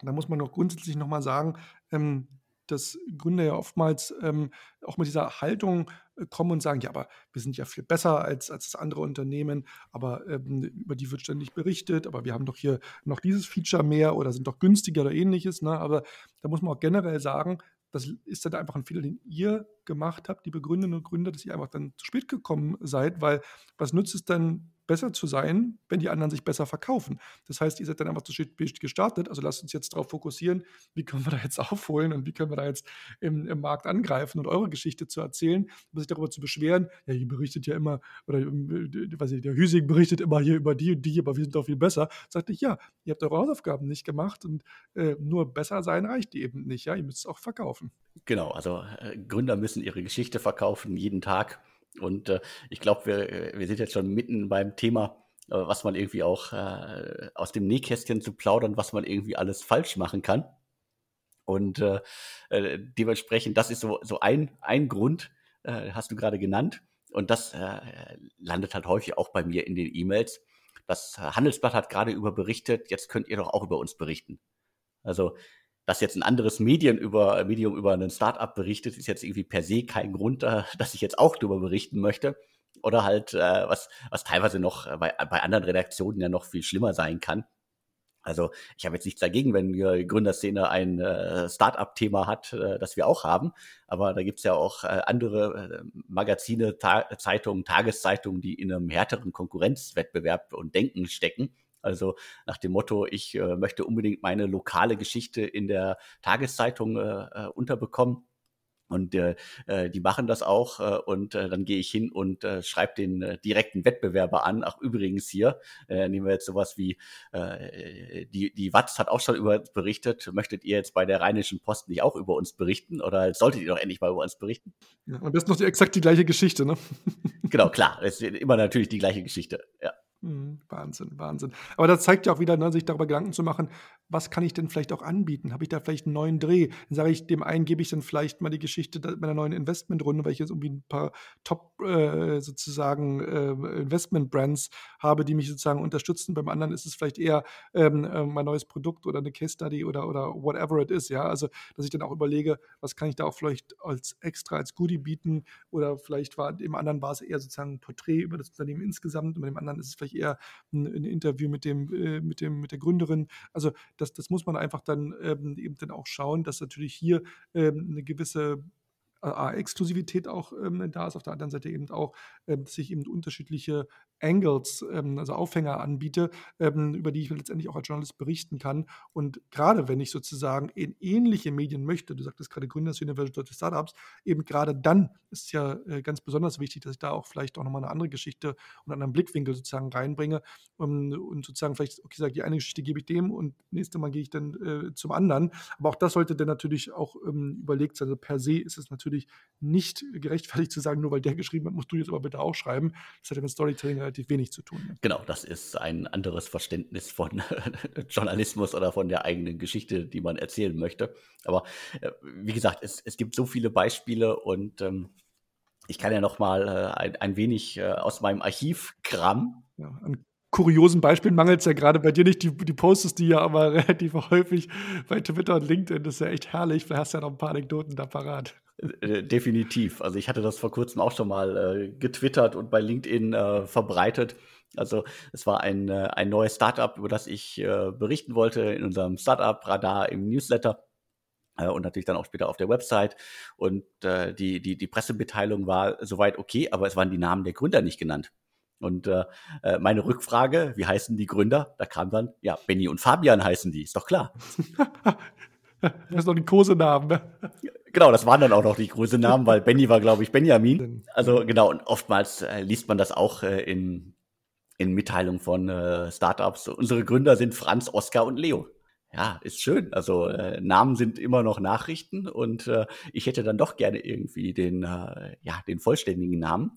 da muss man noch grundsätzlich nochmal sagen, ähm, dass Gründer ja oftmals ähm, auch mit dieser Haltung äh, kommen und sagen, ja, aber wir sind ja viel besser als, als das andere Unternehmen, aber ähm, über die wird ständig berichtet, aber wir haben doch hier noch dieses Feature mehr oder sind doch günstiger oder ähnliches. Ne? Aber da muss man auch generell sagen, das ist dann einfach ein Fehler, den ihr gemacht habt, die Begründerinnen und Gründer, dass ihr einfach dann zu spät gekommen seid, weil was nützt es dann, besser zu sein, wenn die anderen sich besser verkaufen. Das heißt, ihr seid dann einfach zu spät gestartet. Also lasst uns jetzt darauf fokussieren, wie können wir da jetzt aufholen und wie können wir da jetzt im, im Markt angreifen und eure Geschichte zu erzählen, um sich darüber zu beschweren. Ja, ihr berichtet ja immer, oder ähm, weiß ich, der Hüsing berichtet immer hier über die und die, aber wir sind doch viel besser. Sagte ich, ja, ihr habt eure Hausaufgaben nicht gemacht und äh, nur besser sein reicht eben nicht. Ja, ihr müsst es auch verkaufen. Genau, also äh, Gründer müssen ihre Geschichte verkaufen, jeden Tag. Und äh, ich glaube, wir, äh, wir sind jetzt schon mitten beim Thema, äh, was man irgendwie auch äh, aus dem Nähkästchen zu plaudern, was man irgendwie alles falsch machen kann. Und äh, äh, dementsprechend, das ist so, so ein, ein Grund, äh, hast du gerade genannt. Und das äh, landet halt häufig auch bei mir in den E-Mails. Das Handelsblatt hat gerade über berichtet, jetzt könnt ihr doch auch über uns berichten. Also dass jetzt ein anderes Medien über, Medium über einen Startup berichtet, ist jetzt irgendwie per se kein Grund, dass ich jetzt auch darüber berichten möchte. Oder halt, äh, was, was teilweise noch bei, bei anderen Redaktionen ja noch viel schlimmer sein kann. Also ich habe jetzt nichts dagegen, wenn die Gründerszene ein äh, Startup-Thema hat, äh, das wir auch haben. Aber da gibt's ja auch äh, andere äh, Magazine, Ta Zeitungen, Tageszeitungen, die in einem härteren Konkurrenzwettbewerb und Denken stecken also nach dem Motto, ich äh, möchte unbedingt meine lokale Geschichte in der Tageszeitung äh, äh unterbekommen. Und äh, äh, die machen das auch äh, und äh, dann gehe ich hin und äh, schreibe den äh, direkten Wettbewerber an. Ach übrigens hier, äh, nehmen wir jetzt sowas wie, äh, die, die Watz hat auch schon über uns berichtet. Möchtet ihr jetzt bei der Rheinischen Post nicht auch über uns berichten oder solltet ihr doch endlich mal über uns berichten? Ja, und das ist noch die, exakt die gleiche Geschichte, ne? genau, klar, es ist immer natürlich die gleiche Geschichte, ja. Mhm, Wahnsinn, Wahnsinn. Aber das zeigt ja auch wieder, ne, sich darüber Gedanken zu machen, was kann ich denn vielleicht auch anbieten? Habe ich da vielleicht einen neuen Dreh? Dann sage ich, dem einen gebe ich dann vielleicht mal die Geschichte meiner neuen Investmentrunde, weil ich jetzt irgendwie ein paar Top äh, sozusagen äh, Investment-Brands habe, die mich sozusagen unterstützen. Beim anderen ist es vielleicht eher ähm, äh, mein neues Produkt oder eine Case Study oder, oder whatever it is, ja. Also, dass ich dann auch überlege, was kann ich da auch vielleicht als extra, als Goodie bieten oder vielleicht war im anderen war es eher sozusagen ein Porträt über das Unternehmen insgesamt und bei dem anderen ist es vielleicht eher ein, ein Interview mit dem, äh, mit dem, mit der Gründerin. Also das, das muss man einfach dann ähm, eben dann auch schauen, dass natürlich hier ähm, eine gewisse äh, Exklusivität auch ähm, da ist, auf der anderen Seite eben auch, ähm, dass ich eben unterschiedliche Angles, ähm, also Aufhänger anbiete, ähm, über die ich letztendlich auch als Journalist berichten kann. Und gerade wenn ich sozusagen in ähnliche Medien möchte, du sagtest gerade Gründers University Deutsche Startups, eben gerade dann ist es ja äh, ganz besonders wichtig, dass ich da auch vielleicht auch nochmal eine andere Geschichte und einen anderen Blickwinkel sozusagen reinbringe um, und sozusagen vielleicht, okay, sage die eine Geschichte gebe ich dem und nächste Mal gehe ich dann äh, zum anderen. Aber auch das sollte dann natürlich auch ähm, überlegt sein. Also per se ist es natürlich nicht gerechtfertigt zu sagen, nur weil der geschrieben hat, musst du jetzt aber bitte auch schreiben. Das hat ja mit Storytelling relativ wenig zu tun. Ne? Genau, das ist ein anderes Verständnis von Journalismus oder von der eigenen Geschichte, die man erzählen möchte. Aber äh, wie gesagt, es, es gibt so viele Beispiele und ähm, ich kann ja noch mal äh, ein, ein wenig äh, aus meinem Archiv kramen. Ja, an kuriosen Beispielen mangelt es ja gerade bei dir nicht. Die, die postest die ja aber relativ häufig bei Twitter und LinkedIn. Das ist ja echt herrlich. Vielleicht hast du ja noch ein paar Anekdoten da parat. Äh, definitiv. Also ich hatte das vor kurzem auch schon mal äh, getwittert und bei LinkedIn äh, verbreitet. Also es war ein, äh, ein neues Startup, über das ich äh, berichten wollte in unserem Startup-Radar im Newsletter äh, und natürlich dann auch später auf der Website. Und die, die, die Pressemitteilung war soweit okay, aber es waren die Namen der Gründer nicht genannt. Und meine Rückfrage, wie heißen die Gründer? Da kam dann, ja, Benny und Fabian heißen die, ist doch klar. das ist doch die Kosenamen. Ne? Genau, das waren dann auch noch die Kosenamen, weil Benny war, glaube ich, Benjamin. Also genau, und oftmals äh, liest man das auch äh, in, in Mitteilungen von äh, Startups. Unsere Gründer sind Franz, Oskar und Leo. Ja, ist schön. Also äh, Namen sind immer noch Nachrichten und äh, ich hätte dann doch gerne irgendwie den, äh, ja, den vollständigen Namen.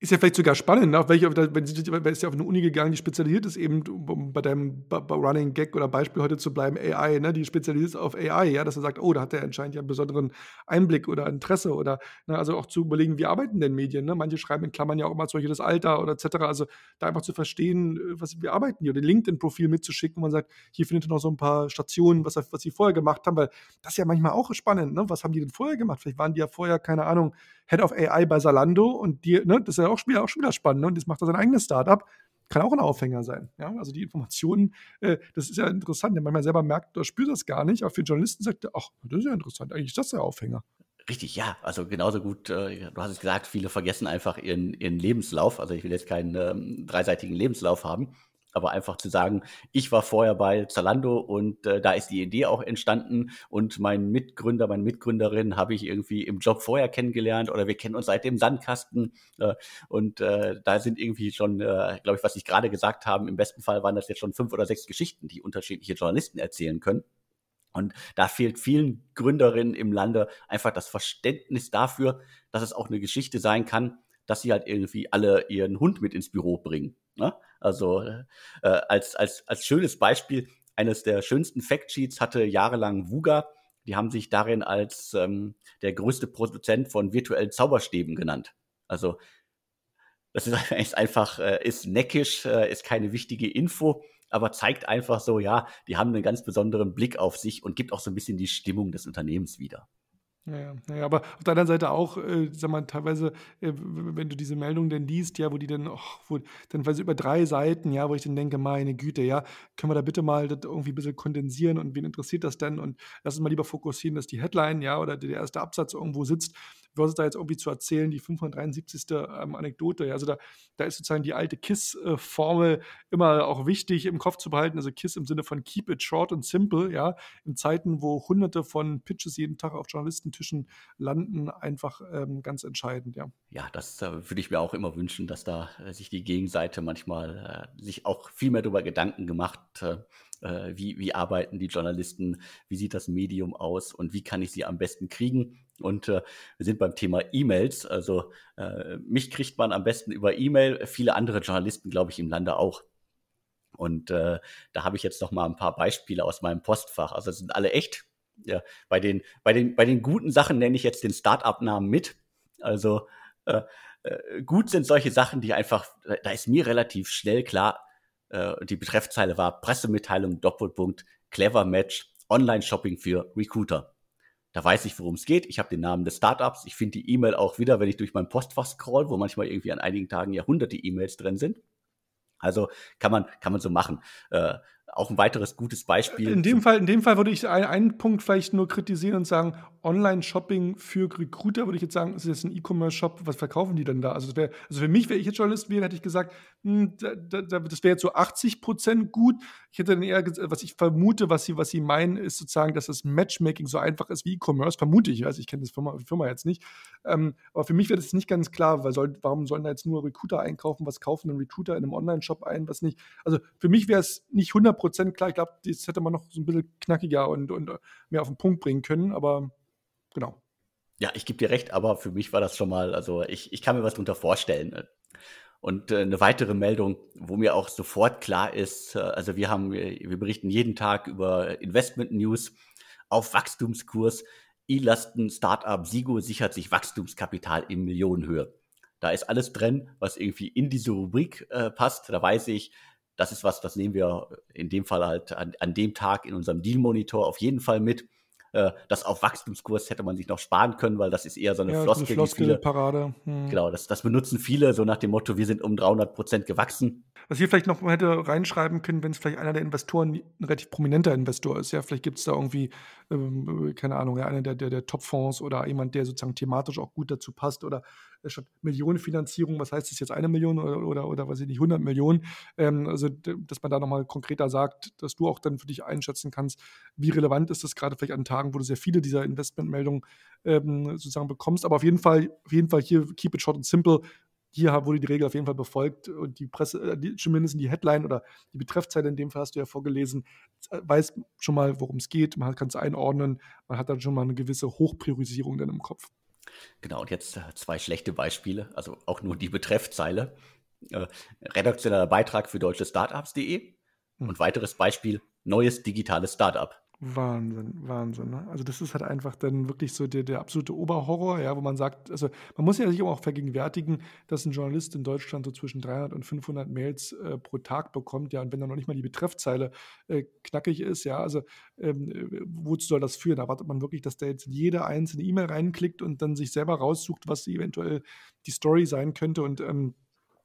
Ist ja vielleicht sogar spannend, ne? welche, wenn sie ist ja auf eine Uni gegangen, die spezialisiert ist eben, um bei deinem Running Gag oder Beispiel heute zu bleiben, AI, ne? die spezialisiert ist auf AI, ja, dass er sagt, oh, da hat er anscheinend ja einen besonderen Einblick oder Interesse oder ne? also auch zu überlegen, wie arbeiten denn Medien? Ne? Manche schreiben in Klammern ja auch immer solche das Alter oder etc. Also da einfach zu verstehen, äh, was wie arbeiten die oder LinkedIn-Profil mitzuschicken, wo man sagt, hier findet ihr noch so ein paar Stationen, was, was sie vorher gemacht haben, weil das ist ja manchmal auch spannend, ne? Was haben die denn vorher gemacht? Vielleicht waren die ja vorher, keine Ahnung, Head of AI bei Salando und die, ne, das ist ja auch, auch schon wieder spannend, ne? und das macht er sein eigenes Startup. Kann auch ein Aufhänger sein. Ja? Also die Informationen, äh, das ist ja interessant, denn manchmal selber merkt oder spürt das gar nicht, aber für Journalisten sagt er, ach, das ist ja interessant, eigentlich ist das der Aufhänger. Richtig, ja. Also genauso gut, äh, du hast es gesagt, viele vergessen einfach ihren, ihren Lebenslauf. Also ich will jetzt keinen ähm, dreiseitigen Lebenslauf haben aber einfach zu sagen, ich war vorher bei Zalando und äh, da ist die Idee auch entstanden und mein Mitgründer, meine Mitgründerin habe ich irgendwie im Job vorher kennengelernt oder wir kennen uns seit dem Sandkasten äh, und äh, da sind irgendwie schon, äh, glaube ich, was ich gerade gesagt habe, im besten Fall waren das jetzt schon fünf oder sechs Geschichten, die unterschiedliche Journalisten erzählen können. Und da fehlt vielen Gründerinnen im Lande einfach das Verständnis dafür, dass es auch eine Geschichte sein kann, dass sie halt irgendwie alle ihren Hund mit ins Büro bringen. Ne? Also äh, als, als, als schönes Beispiel, eines der schönsten Factsheets hatte jahrelang Wuga. Die haben sich darin als ähm, der größte Produzent von virtuellen Zauberstäben genannt. Also das ist, ist einfach, äh, ist neckisch, äh, ist keine wichtige Info, aber zeigt einfach so, ja, die haben einen ganz besonderen Blick auf sich und gibt auch so ein bisschen die Stimmung des Unternehmens wieder. Ja, ja, aber auf der anderen Seite auch, äh, sag mal, teilweise, äh, wenn du diese Meldung dann liest, ja, wo die dann, oh, wo, dann weiß über drei Seiten, ja, wo ich dann denke, meine Güte, ja, können wir da bitte mal das irgendwie ein bisschen kondensieren und wen interessiert das denn? Und lass uns mal lieber fokussieren, dass die Headline, ja, oder der erste Absatz irgendwo sitzt versus da jetzt irgendwie zu erzählen, die 573. Ähm, Anekdote. Also da, da ist sozusagen die alte KISS-Formel immer auch wichtig im Kopf zu behalten. Also KISS im Sinne von Keep it short and simple, ja, in Zeiten, wo hunderte von Pitches jeden Tag auf Journalistentischen landen, einfach ähm, ganz entscheidend, ja. Ja, das äh, würde ich mir auch immer wünschen, dass da äh, sich die Gegenseite manchmal äh, sich auch viel mehr darüber Gedanken gemacht äh, wie, wie arbeiten die Journalisten? Wie sieht das Medium aus? Und wie kann ich sie am besten kriegen? Und äh, wir sind beim Thema E-Mails. Also äh, mich kriegt man am besten über E-Mail. Viele andere Journalisten, glaube ich, im Lande auch. Und äh, da habe ich jetzt noch mal ein paar Beispiele aus meinem Postfach. Also sind alle echt. Ja, bei den, bei den, bei den guten Sachen nenne ich jetzt den Start-up-Namen mit. Also äh, äh, gut sind solche Sachen, die einfach, da ist mir relativ schnell klar, äh, die Betreffzeile war Pressemitteilung Doppelpunkt Clever Match Online-Shopping für Recruiter. Da weiß ich, worum es geht. Ich habe den Namen des Startups. Ich finde die E-Mail auch wieder, wenn ich durch mein Postfach scroll, wo manchmal irgendwie an einigen Tagen Jahrhunderte E-Mails drin sind. Also kann man, kann man so machen. Äh, auch ein weiteres gutes Beispiel. In dem Fall, in dem Fall würde ich einen, einen Punkt vielleicht nur kritisieren und sagen, Online-Shopping für Recruiter, würde ich jetzt sagen, ist jetzt ein E-Commerce-Shop, was verkaufen die denn da? Also, wär, also für mich, wenn ich jetzt Journalist wäre, hätte ich gesagt, mh, hm, da, da, das wäre jetzt so 80 Prozent gut. Ich hätte dann eher, was ich vermute, was sie, was sie meinen, ist sozusagen, dass das Matchmaking so einfach ist wie E-Commerce. Vermute ich, also ich kenne das Firma, Firma jetzt nicht. Ähm, aber für mich wäre das nicht ganz klar, weil soll, warum sollen da jetzt nur Recruiter einkaufen? Was kaufen denn Recruiter in einem Online-Shop ein, was nicht? Also für mich wäre es nicht 100 Prozent klar. Ich glaube, das hätte man noch so ein bisschen knackiger und, und mehr auf den Punkt bringen können, aber genau. Ja, ich gebe dir recht, aber für mich war das schon mal, also ich, ich kann mir was darunter vorstellen. Und äh, eine weitere Meldung, wo mir auch sofort klar ist, äh, also wir haben, wir berichten jeden Tag über Investment News auf Wachstumskurs. E-Lasten Startup Sigo sichert sich Wachstumskapital in Millionenhöhe. Da ist alles drin, was irgendwie in diese Rubrik äh, passt. Da weiß ich, das ist was, das nehmen wir in dem Fall halt an, an dem Tag in unserem Deal Monitor auf jeden Fall mit. Äh, das auf Wachstumskurs hätte man sich noch sparen können, weil das ist eher so eine ja, Floskel. Floskel Parade. Hm. Genau, das, das benutzen viele so nach dem Motto, wir sind um 300 Prozent gewachsen. Was hier vielleicht noch hätte reinschreiben können, wenn es vielleicht einer der Investoren ein relativ prominenter Investor ist. Ja, vielleicht gibt es da irgendwie, ähm, keine Ahnung, ja, einer der, der, der Top-Fonds oder jemand, der sozusagen thematisch auch gut dazu passt oder statt Millionenfinanzierung, was heißt das jetzt eine Million oder, oder, oder weiß ich nicht, 100 Millionen? Ähm, also, dass man da nochmal konkreter sagt, dass du auch dann für dich einschätzen kannst, wie relevant ist das gerade vielleicht an Tagen, wo du sehr viele dieser Investmentmeldungen ähm, sozusagen bekommst. Aber auf jeden Fall, auf jeden Fall hier keep it short and simple. Hier wurde die Regel auf jeden Fall befolgt und die Presse, äh, die, zumindest die Headline oder die Betreffzeile in dem Fall hast du ja vorgelesen, weiß schon mal, worum es geht, man kann es einordnen, man hat dann schon mal eine gewisse Hochpriorisierung dann im Kopf. Genau, und jetzt äh, zwei schlechte Beispiele, also auch nur die Betreffzeile. Äh, redaktioneller Beitrag für deutsche Startups.de hm. und weiteres Beispiel, neues digitales Startup. Wahnsinn, Wahnsinn. Ne? Also das ist halt einfach dann wirklich so der, der absolute Oberhorror, ja, wo man sagt, also man muss ja sich auch vergegenwärtigen, dass ein Journalist in Deutschland so zwischen 300 und 500 Mails äh, pro Tag bekommt, ja, und wenn dann noch nicht mal die Betreffzeile äh, knackig ist, ja, also ähm, äh, wozu soll das führen? Erwartet man wirklich, dass der jetzt jede einzelne E-Mail reinklickt und dann sich selber raussucht, was eventuell die Story sein könnte und ähm,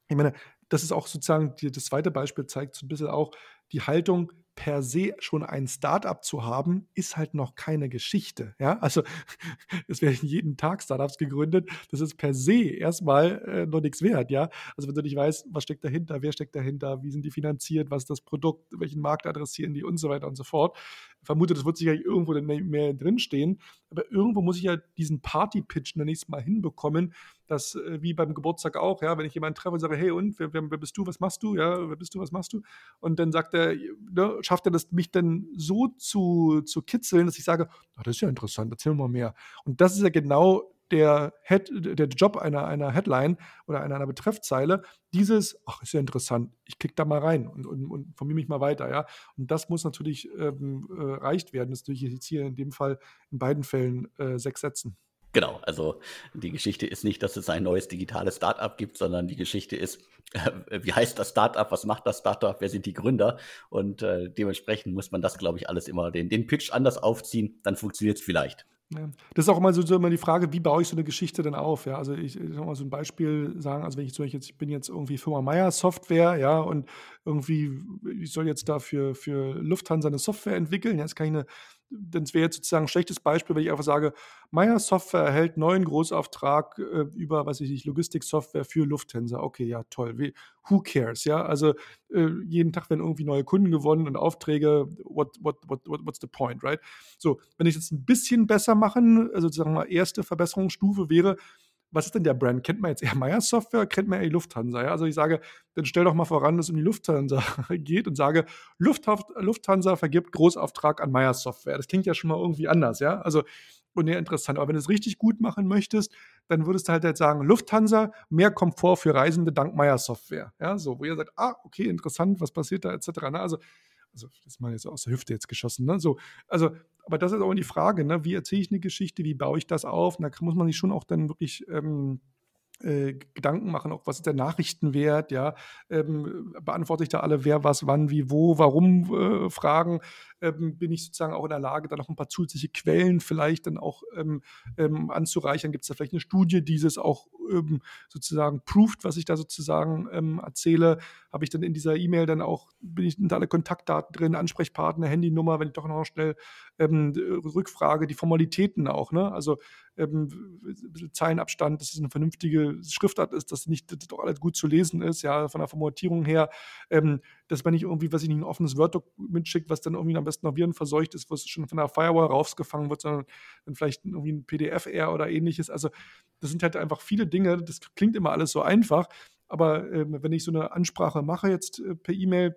ich meine, das ist auch sozusagen, die, das zweite Beispiel zeigt so ein bisschen auch die Haltung, per se schon ein Startup zu haben, ist halt noch keine Geschichte. Ja, also es werden jeden Tag Startups gegründet. Das ist per se erstmal äh, noch nichts wert. Ja, also wenn du nicht weißt, was steckt dahinter, wer steckt dahinter, wie sind die finanziert, was ist das Produkt, welchen Markt adressieren die und so weiter und so fort. Vermute, das wird sicherlich irgendwo mehr drinstehen. Aber irgendwo muss ich ja diesen Party-Pitch nenne ich es mal hinbekommen, dass äh, wie beim Geburtstag auch, ja, wenn ich jemanden treffe und sage, hey und, wer, wer, bist du, was machst du, ja, wer bist du, was machst du? Und dann sagt er, ne, schafft er das, mich dann so zu, zu kitzeln, dass ich sage, oh, das ist ja interessant, erzähl mal mehr. Und das ist ja genau der, Head, der Job einer, einer Headline oder einer, einer Betreffzeile, dieses, ach, ist ja interessant, ich klicke da mal rein und, und, und informiere mich mal weiter, ja. Und das muss natürlich ähm, äh, erreicht werden. Das ist natürlich jetzt hier in dem Fall in beiden Fällen äh, sechs Sätzen. Genau, also die Geschichte ist nicht, dass es ein neues digitales Startup gibt, sondern die Geschichte ist, äh, wie heißt das Startup, was macht das Startup, wer sind die Gründer und äh, dementsprechend muss man das, glaube ich, alles immer den, den Pitch anders aufziehen, dann funktioniert es vielleicht. Ja. Das ist auch immer so, so, immer die Frage, wie baue ich so eine Geschichte denn auf? Ja, also ich, ich soll mal so ein Beispiel sagen, also wenn ich zum Beispiel jetzt, ich bin jetzt irgendwie Firma Meier Software, ja, und irgendwie, ich soll jetzt da für, für Lufthansa eine Software entwickeln, ja, jetzt kann ich eine es wäre jetzt sozusagen ein schlechtes Beispiel, wenn ich einfach sage, Meyer Software erhält neuen Großauftrag äh, über, was ich, Logistiksoftware für Lufthansa. Okay, ja, toll. Wie, who cares? Ja, also äh, jeden Tag werden irgendwie neue Kunden gewonnen und Aufträge. What, what, what, what, what's the point, right? So, wenn ich jetzt ein bisschen besser machen, also sozusagen mal erste Verbesserungsstufe wäre, was ist denn der Brand? Kennt man jetzt eher Meyer Software, kennt man eher Lufthansa? Ja? Also ich sage, dann stell doch mal voran, dass es um die Lufthansa geht und sage, Lufthansa vergibt Großauftrag an Meyer Software. Das klingt ja schon mal irgendwie anders, ja. Also und ja, interessant. Aber wenn du es richtig gut machen möchtest, dann würdest du halt, halt sagen, Lufthansa, mehr Komfort für Reisende dank Meyer Software. Ja, so, wo ihr sagt, ah, okay, interessant, was passiert da, etc. Ne? Also, also, das mal jetzt aus der Hüfte jetzt geschossen, ne? So, also, aber das ist auch die Frage, ne? Wie erzähle ich eine Geschichte, wie baue ich das auf? Und da muss man sich schon auch dann wirklich ähm, äh, Gedanken machen, auch was ist der Nachrichtenwert, ja, ähm, beantworte ich da alle, wer, was, wann, wie, wo, warum äh, Fragen, ähm, bin ich sozusagen auch in der Lage, da noch ein paar zusätzliche Quellen vielleicht dann auch ähm, ähm anzureichern. Gibt es da vielleicht eine Studie, die es auch ähm, sozusagen proved, was ich da sozusagen ähm, erzähle? Habe ich dann in dieser E-Mail dann auch, bin ich da alle Kontaktdaten drin, Ansprechpartner, Handynummer, wenn ich doch noch schnell Rückfrage, die Formalitäten auch, ne? Also Zeilenabstand, dass es eine vernünftige Schriftart ist, dass nicht dass doch alles gut zu lesen ist, ja, von der Formatierung her, dass man nicht irgendwie, was ich nicht, ein offenes Word-Dokument schickt, was dann irgendwie am besten noch virenverseucht ist, wo es schon von der Firewall rausgefangen wird, sondern dann vielleicht irgendwie ein PDF eher oder ähnliches. Also das sind halt einfach viele Dinge, das klingt immer alles so einfach, aber äh, wenn ich so eine Ansprache mache jetzt äh, per E-Mail,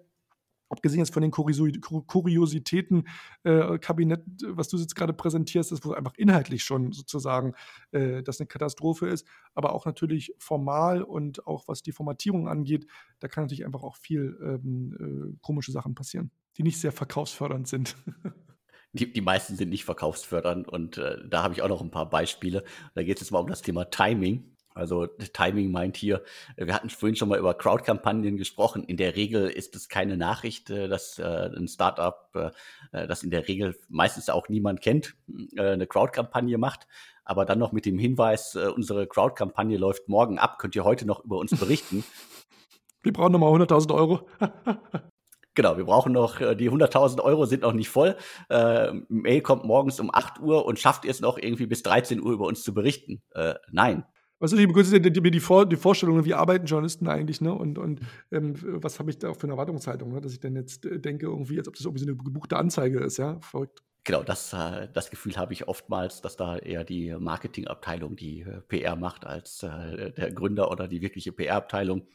abgesehen jetzt von den Kuriositäten, äh, was du jetzt gerade präsentierst, ist, wo einfach inhaltlich schon sozusagen äh, das eine Katastrophe ist, aber auch natürlich formal und auch was die Formatierung angeht, da kann natürlich einfach auch viel ähm, äh, komische Sachen passieren, die nicht sehr verkaufsfördernd sind. Die, die meisten sind nicht verkaufsfördernd und äh, da habe ich auch noch ein paar Beispiele. Da geht es jetzt mal um das Thema Timing. Also Timing meint hier, wir hatten vorhin schon mal über Crowd-Kampagnen gesprochen. In der Regel ist es keine Nachricht, äh, dass äh, ein Startup, äh, das in der Regel meistens auch niemand kennt, eine Crowd-Kampagne macht. Aber dann noch mit dem Hinweis, unsere Crowd-Kampagne läuft morgen ab, könnt ihr heute noch über uns berichten. Wir brauchen nochmal 100.000 Euro. Genau, wir brauchen noch, die 100.000 Euro sind noch nicht voll. Äh, Mail kommt morgens um 8 Uhr und schafft es noch irgendwie bis 13 Uhr über uns zu berichten. Äh, nein, Weißt du, begrüße mir die, Vor die Vorstellung, wie arbeiten Journalisten eigentlich, ne? Und, und ähm, was habe ich da auch für eine Erwartungshaltung, ne? dass ich dann jetzt äh, denke, irgendwie, als ob das irgendwie so eine gebuchte Anzeige ist, ja? Verrückt. Genau, das, äh, das Gefühl habe ich oftmals, dass da eher die Marketingabteilung die äh, PR macht als der Gründer oder die wirkliche PR-Abteilung.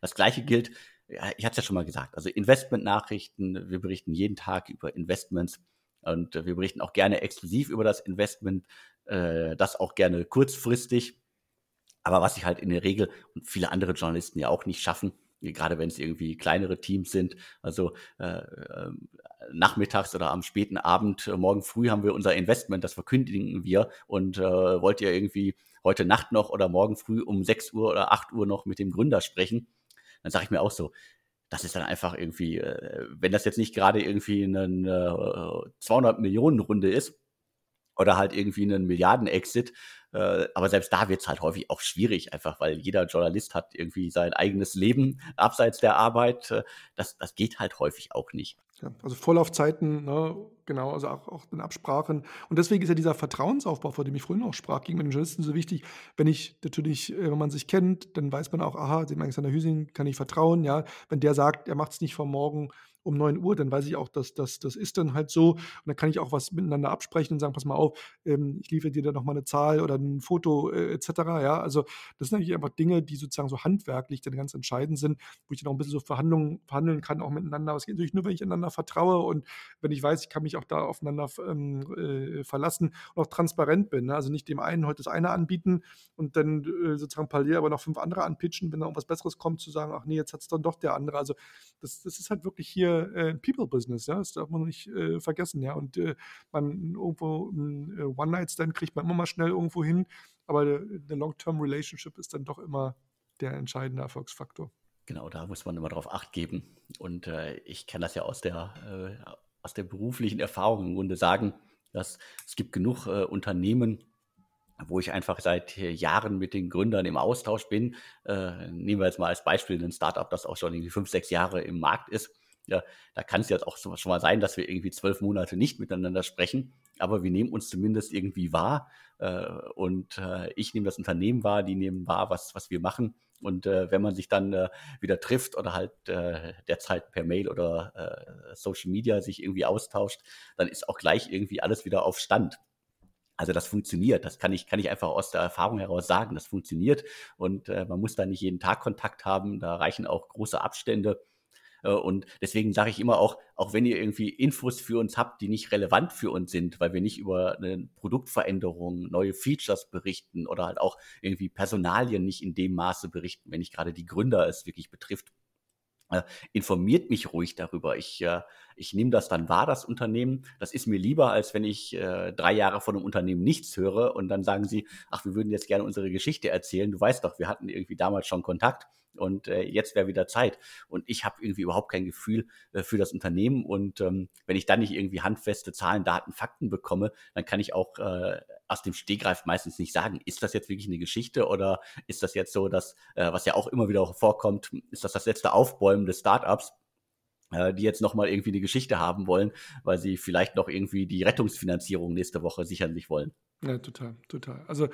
Das gleiche gilt, ich hatte es ja schon mal gesagt, also Investmentnachrichten, wir berichten jeden Tag über Investments und wir berichten auch gerne exklusiv über das Investment, das auch gerne kurzfristig aber was ich halt in der Regel und viele andere Journalisten ja auch nicht schaffen, gerade wenn es irgendwie kleinere Teams sind, also äh, äh, nachmittags oder am späten Abend, äh, morgen früh haben wir unser Investment, das verkündigen wir und äh, wollt ihr irgendwie heute Nacht noch oder morgen früh um 6 Uhr oder 8 Uhr noch mit dem Gründer sprechen, dann sage ich mir auch so, das ist dann einfach irgendwie, äh, wenn das jetzt nicht gerade irgendwie eine 200 Millionen Runde ist oder halt irgendwie einen Milliarden-Exit, äh, aber selbst da wird es halt häufig auch schwierig, einfach weil jeder Journalist hat irgendwie sein eigenes Leben abseits der Arbeit. Äh, das, das geht halt häufig auch nicht. Ja, also Vorlaufzeiten, ne, genau, also auch, auch in Absprachen. Und deswegen ist ja dieser Vertrauensaufbau, vor dem ich vorhin auch sprach, gegenüber den Journalisten so wichtig. Wenn ich natürlich, äh, wenn man sich kennt, dann weiß man auch, aha, dem Alexander Hüsing kann ich vertrauen, ja. Wenn der sagt, er macht es nicht von morgen um 9 Uhr, dann weiß ich auch, dass das, das ist dann halt so. Und dann kann ich auch was miteinander absprechen und sagen, pass mal auf, ähm, ich liefere dir da nochmal eine Zahl oder ein Foto äh, etc. Ja, also das sind natürlich einfach Dinge, die sozusagen so handwerklich dann ganz entscheidend sind, wo ich dann auch ein bisschen so Verhandlungen verhandeln kann, auch miteinander. Aber es geht natürlich nur, wenn ich einander vertraue und wenn ich weiß, ich kann mich auch da aufeinander ähm, äh, verlassen und auch transparent bin. Ne? Also nicht dem einen heute das eine anbieten und dann äh, sozusagen parallel aber noch fünf andere anpitchen, wenn da irgendwas Besseres kommt, zu sagen, ach nee, jetzt hat es dann doch der andere. Also das, das ist halt wirklich hier äh, People-Business, ja, das darf man nicht äh, vergessen, ja. Und äh, man irgendwo ein äh, One-Night-Stand kriegt man immer mal schnell irgendwo hin, aber eine Long-Term-Relationship ist dann doch immer der entscheidende Erfolgsfaktor. Genau, da muss man immer drauf Acht geben. Und äh, ich kann das ja aus der, äh, aus der beruflichen Erfahrung im Grunde sagen, dass es gibt genug Unternehmen, wo ich einfach seit Jahren mit den Gründern im Austausch bin. Äh, nehmen wir jetzt mal als Beispiel ein Startup, das auch schon irgendwie fünf, sechs Jahre im Markt ist ja, da kann es jetzt auch schon mal sein, dass wir irgendwie zwölf Monate nicht miteinander sprechen, aber wir nehmen uns zumindest irgendwie wahr äh, und äh, ich nehme das Unternehmen wahr, die nehmen wahr, was, was wir machen. Und äh, wenn man sich dann äh, wieder trifft oder halt äh, derzeit per Mail oder äh, Social Media sich irgendwie austauscht, dann ist auch gleich irgendwie alles wieder auf Stand. Also das funktioniert, das kann ich, kann ich einfach aus der Erfahrung heraus sagen, das funktioniert und äh, man muss da nicht jeden Tag Kontakt haben, da reichen auch große Abstände. Äh, und deswegen sage ich immer auch, auch wenn ihr irgendwie Infos für uns habt, die nicht relevant für uns sind, weil wir nicht über eine Produktveränderung, neue Features berichten oder halt auch irgendwie Personalien nicht in dem Maße berichten, wenn nicht gerade die Gründer es wirklich betrifft, äh, informiert mich ruhig darüber. Ich, äh, ich nehme das dann wahr, das Unternehmen. Das ist mir lieber, als wenn ich äh, drei Jahre von einem Unternehmen nichts höre und dann sagen sie, ach, wir würden jetzt gerne unsere Geschichte erzählen. Du weißt doch, wir hatten irgendwie damals schon Kontakt und äh, jetzt wäre wieder Zeit. Und ich habe irgendwie überhaupt kein Gefühl äh, für das Unternehmen. Und ähm, wenn ich dann nicht irgendwie handfeste Zahlen, Daten, Fakten bekomme, dann kann ich auch äh, aus dem Stegreif meistens nicht sagen, ist das jetzt wirklich eine Geschichte oder ist das jetzt so, dass, äh, was ja auch immer wieder vorkommt, ist das das letzte Aufbäumen des Startups? Äh, die jetzt nochmal irgendwie eine Geschichte haben wollen, weil sie vielleicht noch irgendwie die Rettungsfinanzierung nächste Woche sichern sich wollen. Ja, total, total. Also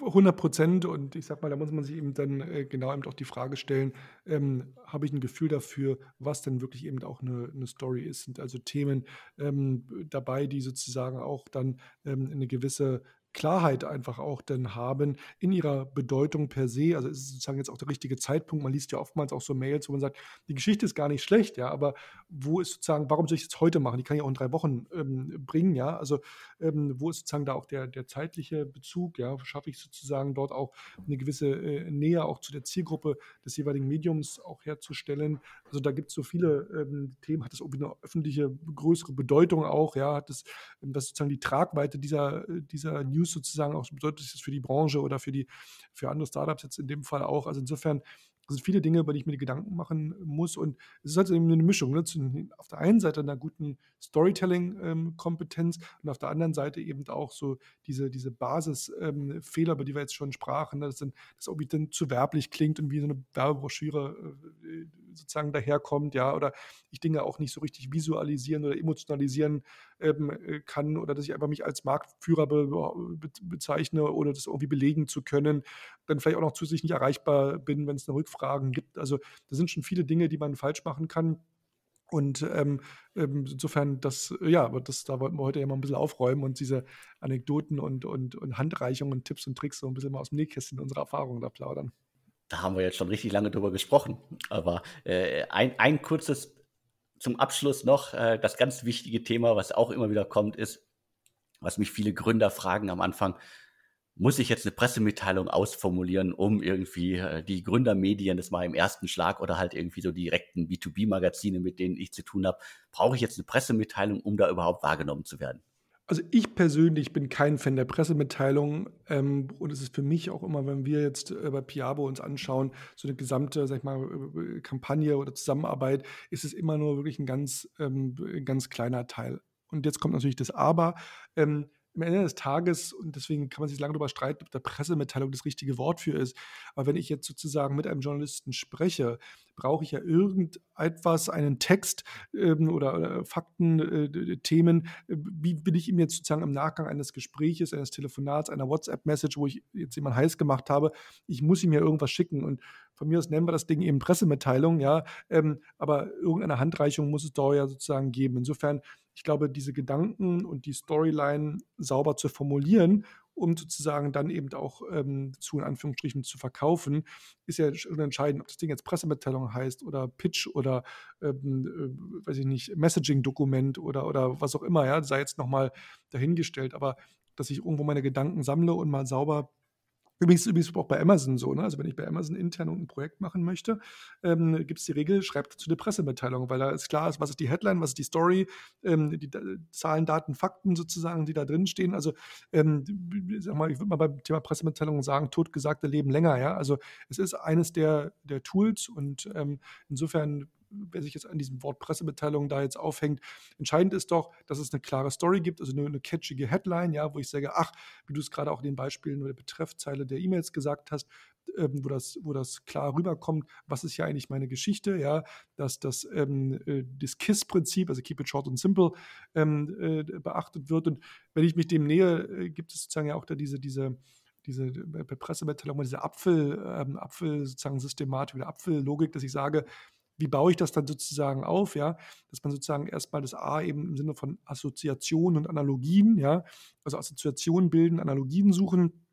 100 Prozent. Und ich sag mal, da muss man sich eben dann äh, genau eben auch die Frage stellen, ähm, habe ich ein Gefühl dafür, was denn wirklich eben auch eine, eine Story ist, sind also Themen ähm, dabei, die sozusagen auch dann ähm, eine gewisse Klarheit einfach auch dann haben in ihrer Bedeutung per se. Also ist es sozusagen jetzt auch der richtige Zeitpunkt. Man liest ja oftmals auch so Mails, wo man sagt, die Geschichte ist gar nicht schlecht, ja, aber wo ist sozusagen, warum soll ich jetzt heute machen? Die kann ich auch in drei Wochen ähm, bringen, ja. Also ähm, wo ist sozusagen da auch der, der zeitliche Bezug, ja? Schaffe ich sozusagen dort auch eine gewisse äh, Nähe auch zu der Zielgruppe des jeweiligen Mediums auch herzustellen? Also da gibt es so viele ähm, Themen, hat das irgendwie eine öffentliche größere Bedeutung auch, ja, hat das, das sozusagen die Tragweite dieser, dieser News News sozusagen auch bedeutet das für die Branche oder für die für andere Startups jetzt in dem Fall auch. Also insofern sind viele Dinge, über die ich mir Gedanken machen muss. Und es ist halt eben eine Mischung. Ne? auf der einen Seite einer guten Storytelling-Kompetenz und auf der anderen Seite eben auch so diese, diese Basisfehler, ähm, über die wir jetzt schon sprachen, ne? dass, dann, das irgendwie dann zu werblich klingt und wie so eine Werbebroschüre äh, sozusagen daherkommt, ja, oder ich Dinge auch nicht so richtig visualisieren oder emotionalisieren ähm, äh, kann oder dass ich einfach mich als Marktführer be, be, bezeichne oder das irgendwie belegen zu können, dann vielleicht auch noch zusätzlich nicht erreichbar bin, wenn es eine Rückfragen gibt. Also da sind schon viele Dinge, die man falsch machen kann. Und ähm, ähm, insofern, das, ja, das, da wollten wir heute ja mal ein bisschen aufräumen und diese Anekdoten und, und, und Handreichungen, Tipps und Tricks so ein bisschen mal aus dem Nähkästchen unserer Erfahrungen da plaudern. Da haben wir jetzt schon richtig lange drüber gesprochen. Aber äh, ein, ein kurzes zum Abschluss noch, äh, das ganz wichtige Thema, was auch immer wieder kommt, ist, was mich viele Gründer fragen am Anfang, muss ich jetzt eine Pressemitteilung ausformulieren, um irgendwie äh, die Gründermedien, das mal im ersten Schlag oder halt irgendwie so direkten B2B-Magazine, mit denen ich zu tun habe, brauche ich jetzt eine Pressemitteilung, um da überhaupt wahrgenommen zu werden? Also ich persönlich bin kein Fan der Pressemitteilung ähm, und es ist für mich auch immer, wenn wir jetzt äh, bei Piabo uns anschauen, so eine gesamte, sag ich mal, äh, Kampagne oder Zusammenarbeit, ist es immer nur wirklich ein ganz, ähm, ganz kleiner Teil. Und jetzt kommt natürlich das Aber. Ähm, am Ende des Tages, und deswegen kann man sich lange darüber streiten, ob der Pressemitteilung das richtige Wort für ist, aber wenn ich jetzt sozusagen mit einem Journalisten spreche, brauche ich ja irgendetwas, einen Text ähm, oder, oder Fakten, äh, Themen, wie will ich ihm jetzt sozusagen im Nachgang eines Gespräches, eines Telefonats, einer WhatsApp-Message, wo ich jetzt jemanden heiß gemacht habe, ich muss ihm ja irgendwas schicken. Und von mir aus nennen wir das Ding eben Pressemitteilung, ja, ähm, aber irgendeine Handreichung muss es da ja sozusagen geben. Insofern ich glaube, diese Gedanken und die Storyline sauber zu formulieren, um sozusagen dann eben auch ähm, zu in Anführungsstrichen zu verkaufen, ist ja entscheidend, ob das Ding jetzt Pressemitteilung heißt oder Pitch oder ähm, äh, weiß ich nicht, Messaging-Dokument oder, oder was auch immer, ja, sei jetzt nochmal dahingestellt, aber dass ich irgendwo meine Gedanken sammle und mal sauber Übrigens, übrigens auch bei Amazon so, ne? Also wenn ich bei Amazon intern ein Projekt machen möchte, ähm, gibt es die Regel, schreibt dazu eine Pressemitteilung, weil da ist klar, was ist die Headline, was ist die Story, ähm, die Zahlen, Daten, Fakten sozusagen, die da drin stehen. Also ähm, sag mal, ich würde mal beim Thema Pressemitteilung sagen, totgesagte leben länger, ja. Also es ist eines der, der Tools und ähm, insofern wer sich jetzt an diesem Wort Pressemitteilung da jetzt aufhängt. Entscheidend ist doch, dass es eine klare Story gibt, also eine, eine catchige Headline, ja, wo ich sage, ach, wie du es gerade auch in den Beispielen oder der Betreffzeile der E-Mails gesagt hast, ähm, wo, das, wo das klar rüberkommt, was ist ja eigentlich meine Geschichte, ja, dass das, ähm, äh, das KISS-Prinzip, also Keep It Short and Simple, ähm, äh, beachtet wird. Und wenn ich mich dem nähe, äh, gibt es sozusagen ja auch da diese, diese diese bei Pressemitteilung, diese Apfel, ähm, Apfel sozusagen Systematik oder Apfellogik, dass ich sage, wie baue ich das dann sozusagen auf, ja, dass man sozusagen erstmal das A eben im Sinne von Assoziationen und Analogien, ja, also Assoziationen bilden, Analogien suchen,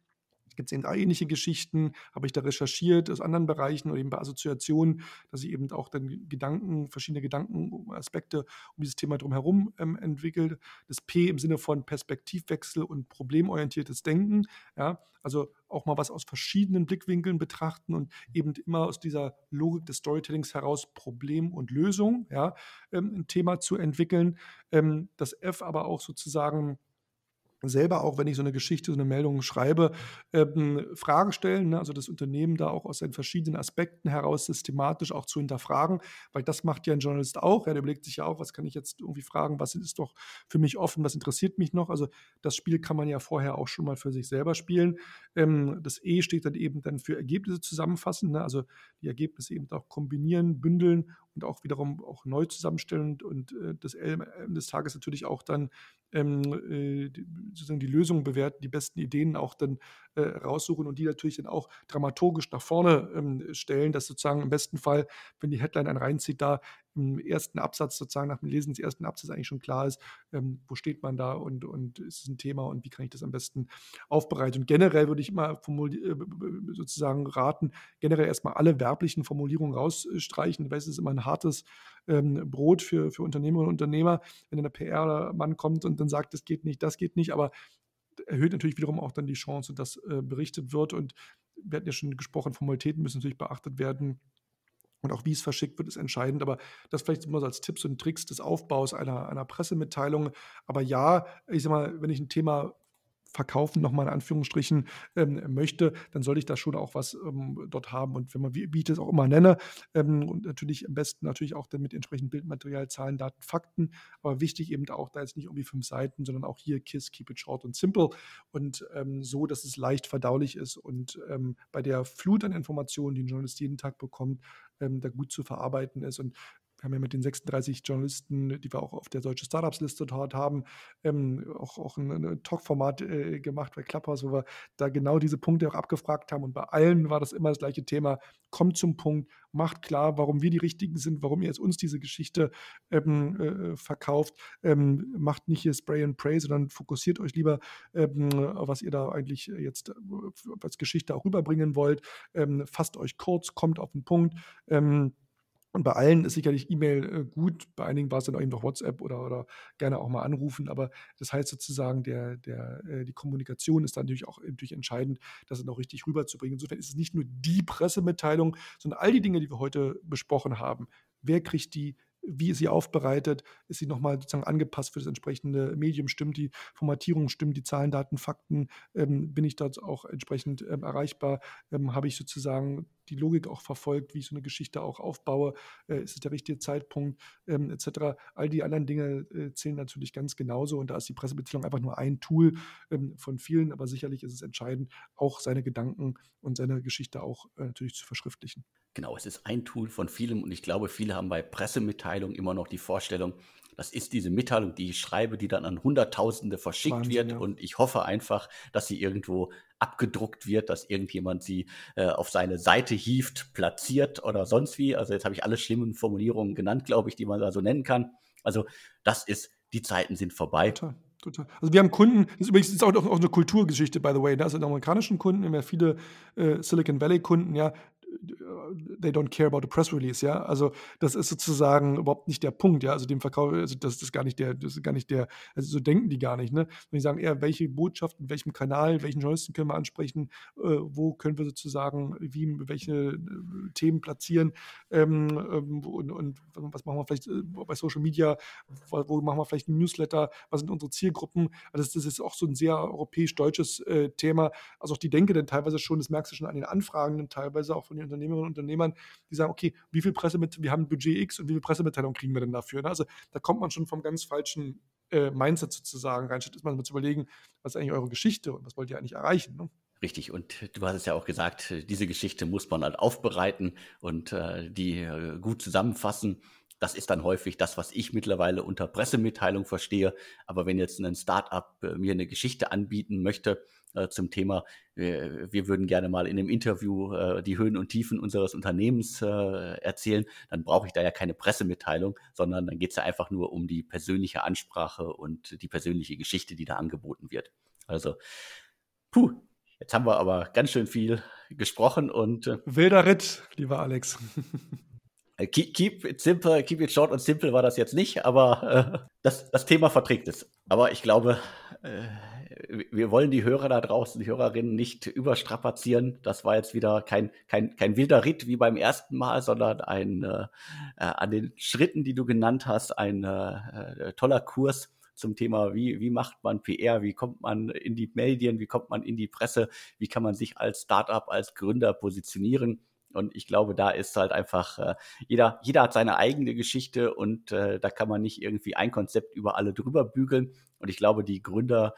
gibt es eben ähnliche Geschichten, habe ich da recherchiert aus anderen Bereichen oder eben bei Assoziationen, dass ich eben auch dann Gedanken, verschiedene Gedankenaspekte um dieses Thema drumherum ähm, entwickelt. Das P im Sinne von Perspektivwechsel und problemorientiertes Denken, ja, also auch mal was aus verschiedenen Blickwinkeln betrachten und eben immer aus dieser Logik des Storytellings heraus Problem und Lösung, ja, ähm, ein Thema zu entwickeln. Ähm, das F aber auch sozusagen selber auch, wenn ich so eine Geschichte, so eine Meldung schreibe, ähm, Fragen stellen, ne? also das Unternehmen da auch aus seinen verschiedenen Aspekten heraus systematisch auch zu hinterfragen, weil das macht ja ein Journalist auch. Er überlegt sich ja auch, was kann ich jetzt irgendwie fragen, was ist doch für mich offen, was interessiert mich noch. Also das Spiel kann man ja vorher auch schon mal für sich selber spielen. Ähm, das E steht dann eben dann für Ergebnisse zusammenfassen, ne? also die Ergebnisse eben auch kombinieren, bündeln und auch wiederum auch neu zusammenstellen und, und äh, das Ende des Tages natürlich auch dann ähm, äh, die, sozusagen die Lösungen bewerten, die besten Ideen auch dann äh, raussuchen und die natürlich dann auch dramaturgisch nach vorne ähm, stellen, dass sozusagen im besten Fall, wenn die Headline einen reinzieht, da im ersten Absatz sozusagen nach dem Lesen des ersten Absatzes eigentlich schon klar ist, ähm, wo steht man da und, und ist es ein Thema und wie kann ich das am besten aufbereiten. Und generell würde ich immer äh, sozusagen raten, generell erstmal alle werblichen Formulierungen rausstreichen, weil es ist immer ein hartes ähm, Brot für, für Unternehmerinnen und Unternehmer, wenn ein PR-Mann kommt und dann sagt, das geht nicht, das geht nicht, aber erhöht natürlich wiederum auch dann die Chance, dass äh, berichtet wird. Und wir hatten ja schon gesprochen, Formalitäten müssen natürlich beachtet werden. Und auch wie es verschickt wird, ist entscheidend. Aber das vielleicht immer so als Tipps und Tricks des Aufbaus einer, einer Pressemitteilung. Aber ja, ich sag mal, wenn ich ein Thema verkaufen, nochmal in Anführungsstrichen, ähm, möchte, dann sollte ich da schon auch was ähm, dort haben. Und wenn man, wie, ich das auch immer nenne, ähm, und natürlich am besten natürlich auch dann mit entsprechend Bildmaterial, Zahlen, Daten, Fakten, aber wichtig eben auch da jetzt nicht irgendwie fünf Seiten, sondern auch hier KISS, Keep It Short and Simple und ähm, so, dass es leicht verdaulich ist und ähm, bei der Flut an Informationen, die ein Journalist jeden Tag bekommt, ähm, da gut zu verarbeiten ist. Und wir haben ja mit den 36 Journalisten, die wir auch auf der Deutsche Startups-Liste dort haben, ähm, auch, auch ein, ein Talk-Format äh, gemacht bei Clubhouse, wo wir da genau diese Punkte auch abgefragt haben. Und bei allen war das immer das gleiche Thema. Kommt zum Punkt, macht klar, warum wir die Richtigen sind, warum ihr jetzt uns diese Geschichte ähm, äh, verkauft. Ähm, macht nicht hier Spray and Pray, sondern fokussiert euch lieber, ähm, was ihr da eigentlich jetzt als Geschichte auch rüberbringen wollt. Ähm, fasst euch kurz, kommt auf den Punkt. Und bei allen ist sicherlich E-Mail äh, gut, bei einigen war es dann auch eben noch WhatsApp oder, oder gerne auch mal anrufen, aber das heißt sozusagen, der, der, äh, die Kommunikation ist dann natürlich auch natürlich entscheidend, das dann auch richtig rüberzubringen. Insofern ist es nicht nur die Pressemitteilung, sondern all die Dinge, die wir heute besprochen haben. Wer kriegt die, wie ist sie aufbereitet, ist sie nochmal sozusagen angepasst für das entsprechende Medium, stimmt die Formatierung, stimmt die Zahlen, Daten, Fakten, ähm, bin ich dort auch entsprechend ähm, erreichbar, ähm, habe ich sozusagen die Logik auch verfolgt, wie ich so eine Geschichte auch aufbaue, äh, ist es der richtige Zeitpunkt, ähm, etc. All die anderen Dinge äh, zählen natürlich ganz genauso und da ist die Pressebeziehung einfach nur ein Tool ähm, von vielen, aber sicherlich ist es entscheidend, auch seine Gedanken und seine Geschichte auch äh, natürlich zu verschriftlichen. Genau, es ist ein Tool von vielem und ich glaube, viele haben bei Pressemitteilungen immer noch die Vorstellung, das ist diese Mitteilung, die ich schreibe, die dann an Hunderttausende verschickt Wahnsinn, wird ja. und ich hoffe einfach, dass sie irgendwo abgedruckt wird, dass irgendjemand sie äh, auf seine Seite hieft, platziert oder sonst wie. Also jetzt habe ich alle schlimmen Formulierungen genannt, glaube ich, die man da so nennen kann. Also das ist, die Zeiten sind vorbei. Total. Total. Also wir haben Kunden, das ist übrigens auch, auch eine Kulturgeschichte, by the way. Ne? Also die amerikanischen Kunden, immer viele äh, Silicon Valley Kunden, ja, they don't care about the press release, ja. Also das ist sozusagen überhaupt nicht der Punkt, ja. Also dem Verkauf, also das ist gar nicht der, das ist gar nicht der, also so denken die gar nicht, ne. Und die sagen eher, welche Botschaft, in welchem Kanal, welchen Journalisten können wir ansprechen, äh, wo können wir sozusagen, wie, welche äh, Themen platzieren ähm, ähm, und, und, was machen wir vielleicht äh, bei Social Media, wo, wo, machen wir vielleicht ein Newsletter, was sind unsere Zielgruppen. Also das, ist auch so ein sehr europäisch-deutsches äh, Thema. Also auch die Denke dann teilweise schon, das merkst du schon an den Anfragen, teilweise auch von den Unternehmerinnen und Unternehmern, die sagen, okay, wie viel Pressemitteilung, wir haben Budget X und wie viel Pressemitteilung kriegen wir denn dafür? Ne? Also da kommt man schon vom ganz falschen äh, Mindset sozusagen rein, statt mal zu überlegen, was ist eigentlich eure Geschichte und was wollt ihr eigentlich erreichen? Ne? Richtig, und du hast es ja auch gesagt, diese Geschichte muss man halt aufbereiten und äh, die äh, gut zusammenfassen. Das ist dann häufig das, was ich mittlerweile unter Pressemitteilung verstehe. Aber wenn jetzt ein Startup äh, mir eine Geschichte anbieten möchte, äh, zum Thema, wir, wir, würden gerne mal in einem Interview äh, die Höhen und Tiefen unseres Unternehmens äh, erzählen, dann brauche ich da ja keine Pressemitteilung, sondern dann geht es ja einfach nur um die persönliche Ansprache und die persönliche Geschichte, die da angeboten wird. Also, puh, jetzt haben wir aber ganz schön viel gesprochen und. Äh, Wilder Ritt, lieber Alex. Äh, keep, keep, it simple, keep it short und simple war das jetzt nicht, aber äh, das, das Thema verträgt es. Aber ich glaube, äh, wir wollen die Hörer da draußen, die Hörerinnen nicht überstrapazieren. Das war jetzt wieder kein, kein, kein wilder Ritt wie beim ersten Mal, sondern ein äh, äh an den Schritten, die du genannt hast, ein äh, toller Kurs zum Thema, wie, wie macht man PR, wie kommt man in die Medien, wie kommt man in die Presse, wie kann man sich als Startup, als Gründer positionieren. Und ich glaube, da ist halt einfach, äh, jeder, jeder hat seine eigene Geschichte und äh, da kann man nicht irgendwie ein Konzept über alle drüber bügeln. Und ich glaube, die Gründer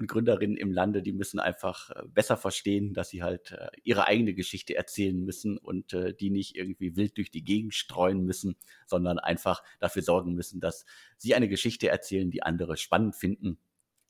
und Gründerinnen im Lande, die müssen einfach äh, besser verstehen, dass sie halt äh, ihre eigene Geschichte erzählen müssen und äh, die nicht irgendwie wild durch die Gegend streuen müssen, sondern einfach dafür sorgen müssen, dass sie eine Geschichte erzählen, die andere spannend finden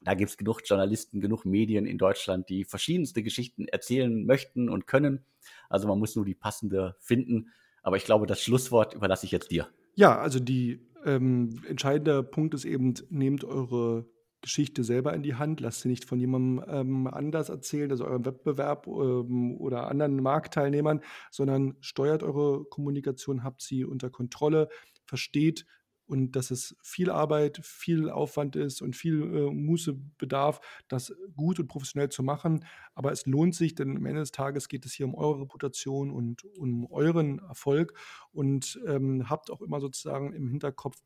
da gibt es genug Journalisten, genug Medien in Deutschland, die verschiedenste Geschichten erzählen möchten und können. Also man muss nur die passende finden. Aber ich glaube, das Schlusswort überlasse ich jetzt dir. Ja, also die ähm, entscheidende Punkt ist eben, nehmt eure Geschichte selber in die Hand, lasst sie nicht von jemandem ähm, anders erzählen, also eurem Wettbewerb ähm, oder anderen Marktteilnehmern, sondern steuert eure Kommunikation, habt sie unter Kontrolle, versteht, und dass es viel Arbeit, viel Aufwand ist und viel äh, Muße bedarf, das gut und professionell zu machen. Aber es lohnt sich, denn am Ende des Tages geht es hier um eure Reputation und um euren Erfolg und ähm, habt auch immer sozusagen im Hinterkopf,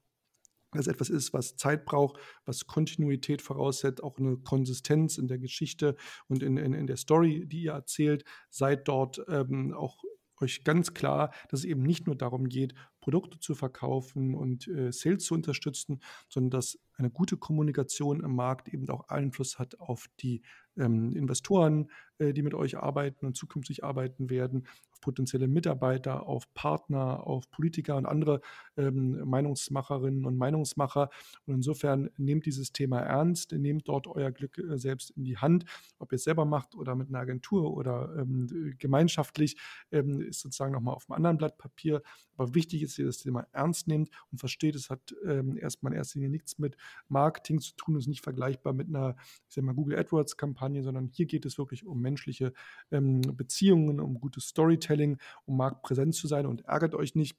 dass es etwas ist, was Zeit braucht, was Kontinuität voraussetzt, auch eine Konsistenz in der Geschichte und in, in, in der Story, die ihr erzählt. Seid dort ähm, auch euch ganz klar, dass es eben nicht nur darum geht, Produkte zu verkaufen und äh, Sales zu unterstützen, sondern dass eine gute Kommunikation im Markt eben auch Einfluss hat auf die ähm, Investoren, äh, die mit euch arbeiten und zukünftig arbeiten werden, auf potenzielle Mitarbeiter, auf Partner, auf Politiker und andere ähm, Meinungsmacherinnen und Meinungsmacher. Und insofern nehmt dieses Thema ernst, nehmt dort euer Glück äh, selbst in die Hand, ob ihr es selber macht oder mit einer Agentur oder ähm, gemeinschaftlich, ähm, ist sozusagen nochmal auf einem anderen Blatt Papier. Aber wichtig ist, dass ihr das Thema ernst nehmt und versteht, es hat ähm, erstmal in erster Linie nichts mit Marketing zu tun, ist nicht vergleichbar mit einer, ich sag mal, Google AdWords-Kampagne, sondern hier geht es wirklich um menschliche ähm, Beziehungen, um gutes Storytelling, um marktpräsent zu sein. Und ärgert euch nicht,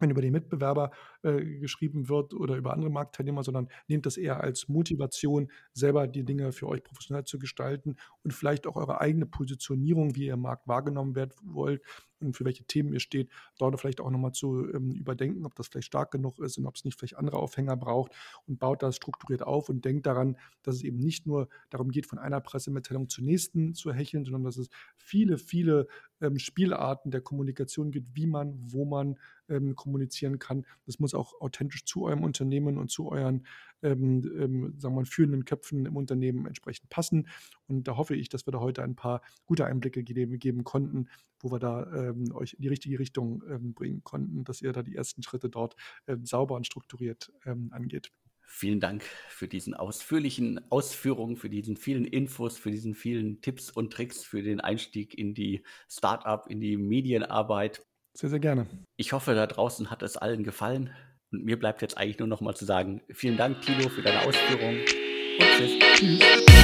wenn über die Mitbewerber äh, geschrieben wird oder über andere Marktteilnehmer, sondern nehmt das eher als Motivation, selber die Dinge für euch professionell zu gestalten und vielleicht auch eure eigene Positionierung, wie ihr im Markt wahrgenommen werden wollt, und für welche Themen ihr steht, dort vielleicht auch nochmal zu ähm, überdenken, ob das vielleicht stark genug ist und ob es nicht vielleicht andere Aufhänger braucht und baut das strukturiert auf und denkt daran, dass es eben nicht nur darum geht, von einer Pressemitteilung zur nächsten zu hecheln, sondern dass es viele, viele ähm, Spielarten der Kommunikation gibt, wie man, wo man ähm, kommunizieren kann. Das muss auch authentisch zu eurem Unternehmen und zu euren ähm, ähm, sagen wir mal, führenden Köpfen im Unternehmen entsprechend passen. Und da hoffe ich, dass wir da heute ein paar gute Einblicke geben, geben konnten, wo wir da ähm, euch in die richtige Richtung ähm, bringen konnten, dass ihr da die ersten Schritte dort ähm, sauber und strukturiert ähm, angeht. Vielen Dank für diesen ausführlichen Ausführungen, für diesen vielen Infos, für diesen vielen Tipps und Tricks für den Einstieg in die Startup, in die Medienarbeit. Sehr, sehr gerne. Ich hoffe, da draußen hat es allen gefallen. Und mir bleibt jetzt eigentlich nur noch mal zu sagen, vielen Dank, Tilo, für deine Ausführungen und tschüss. Tschüss.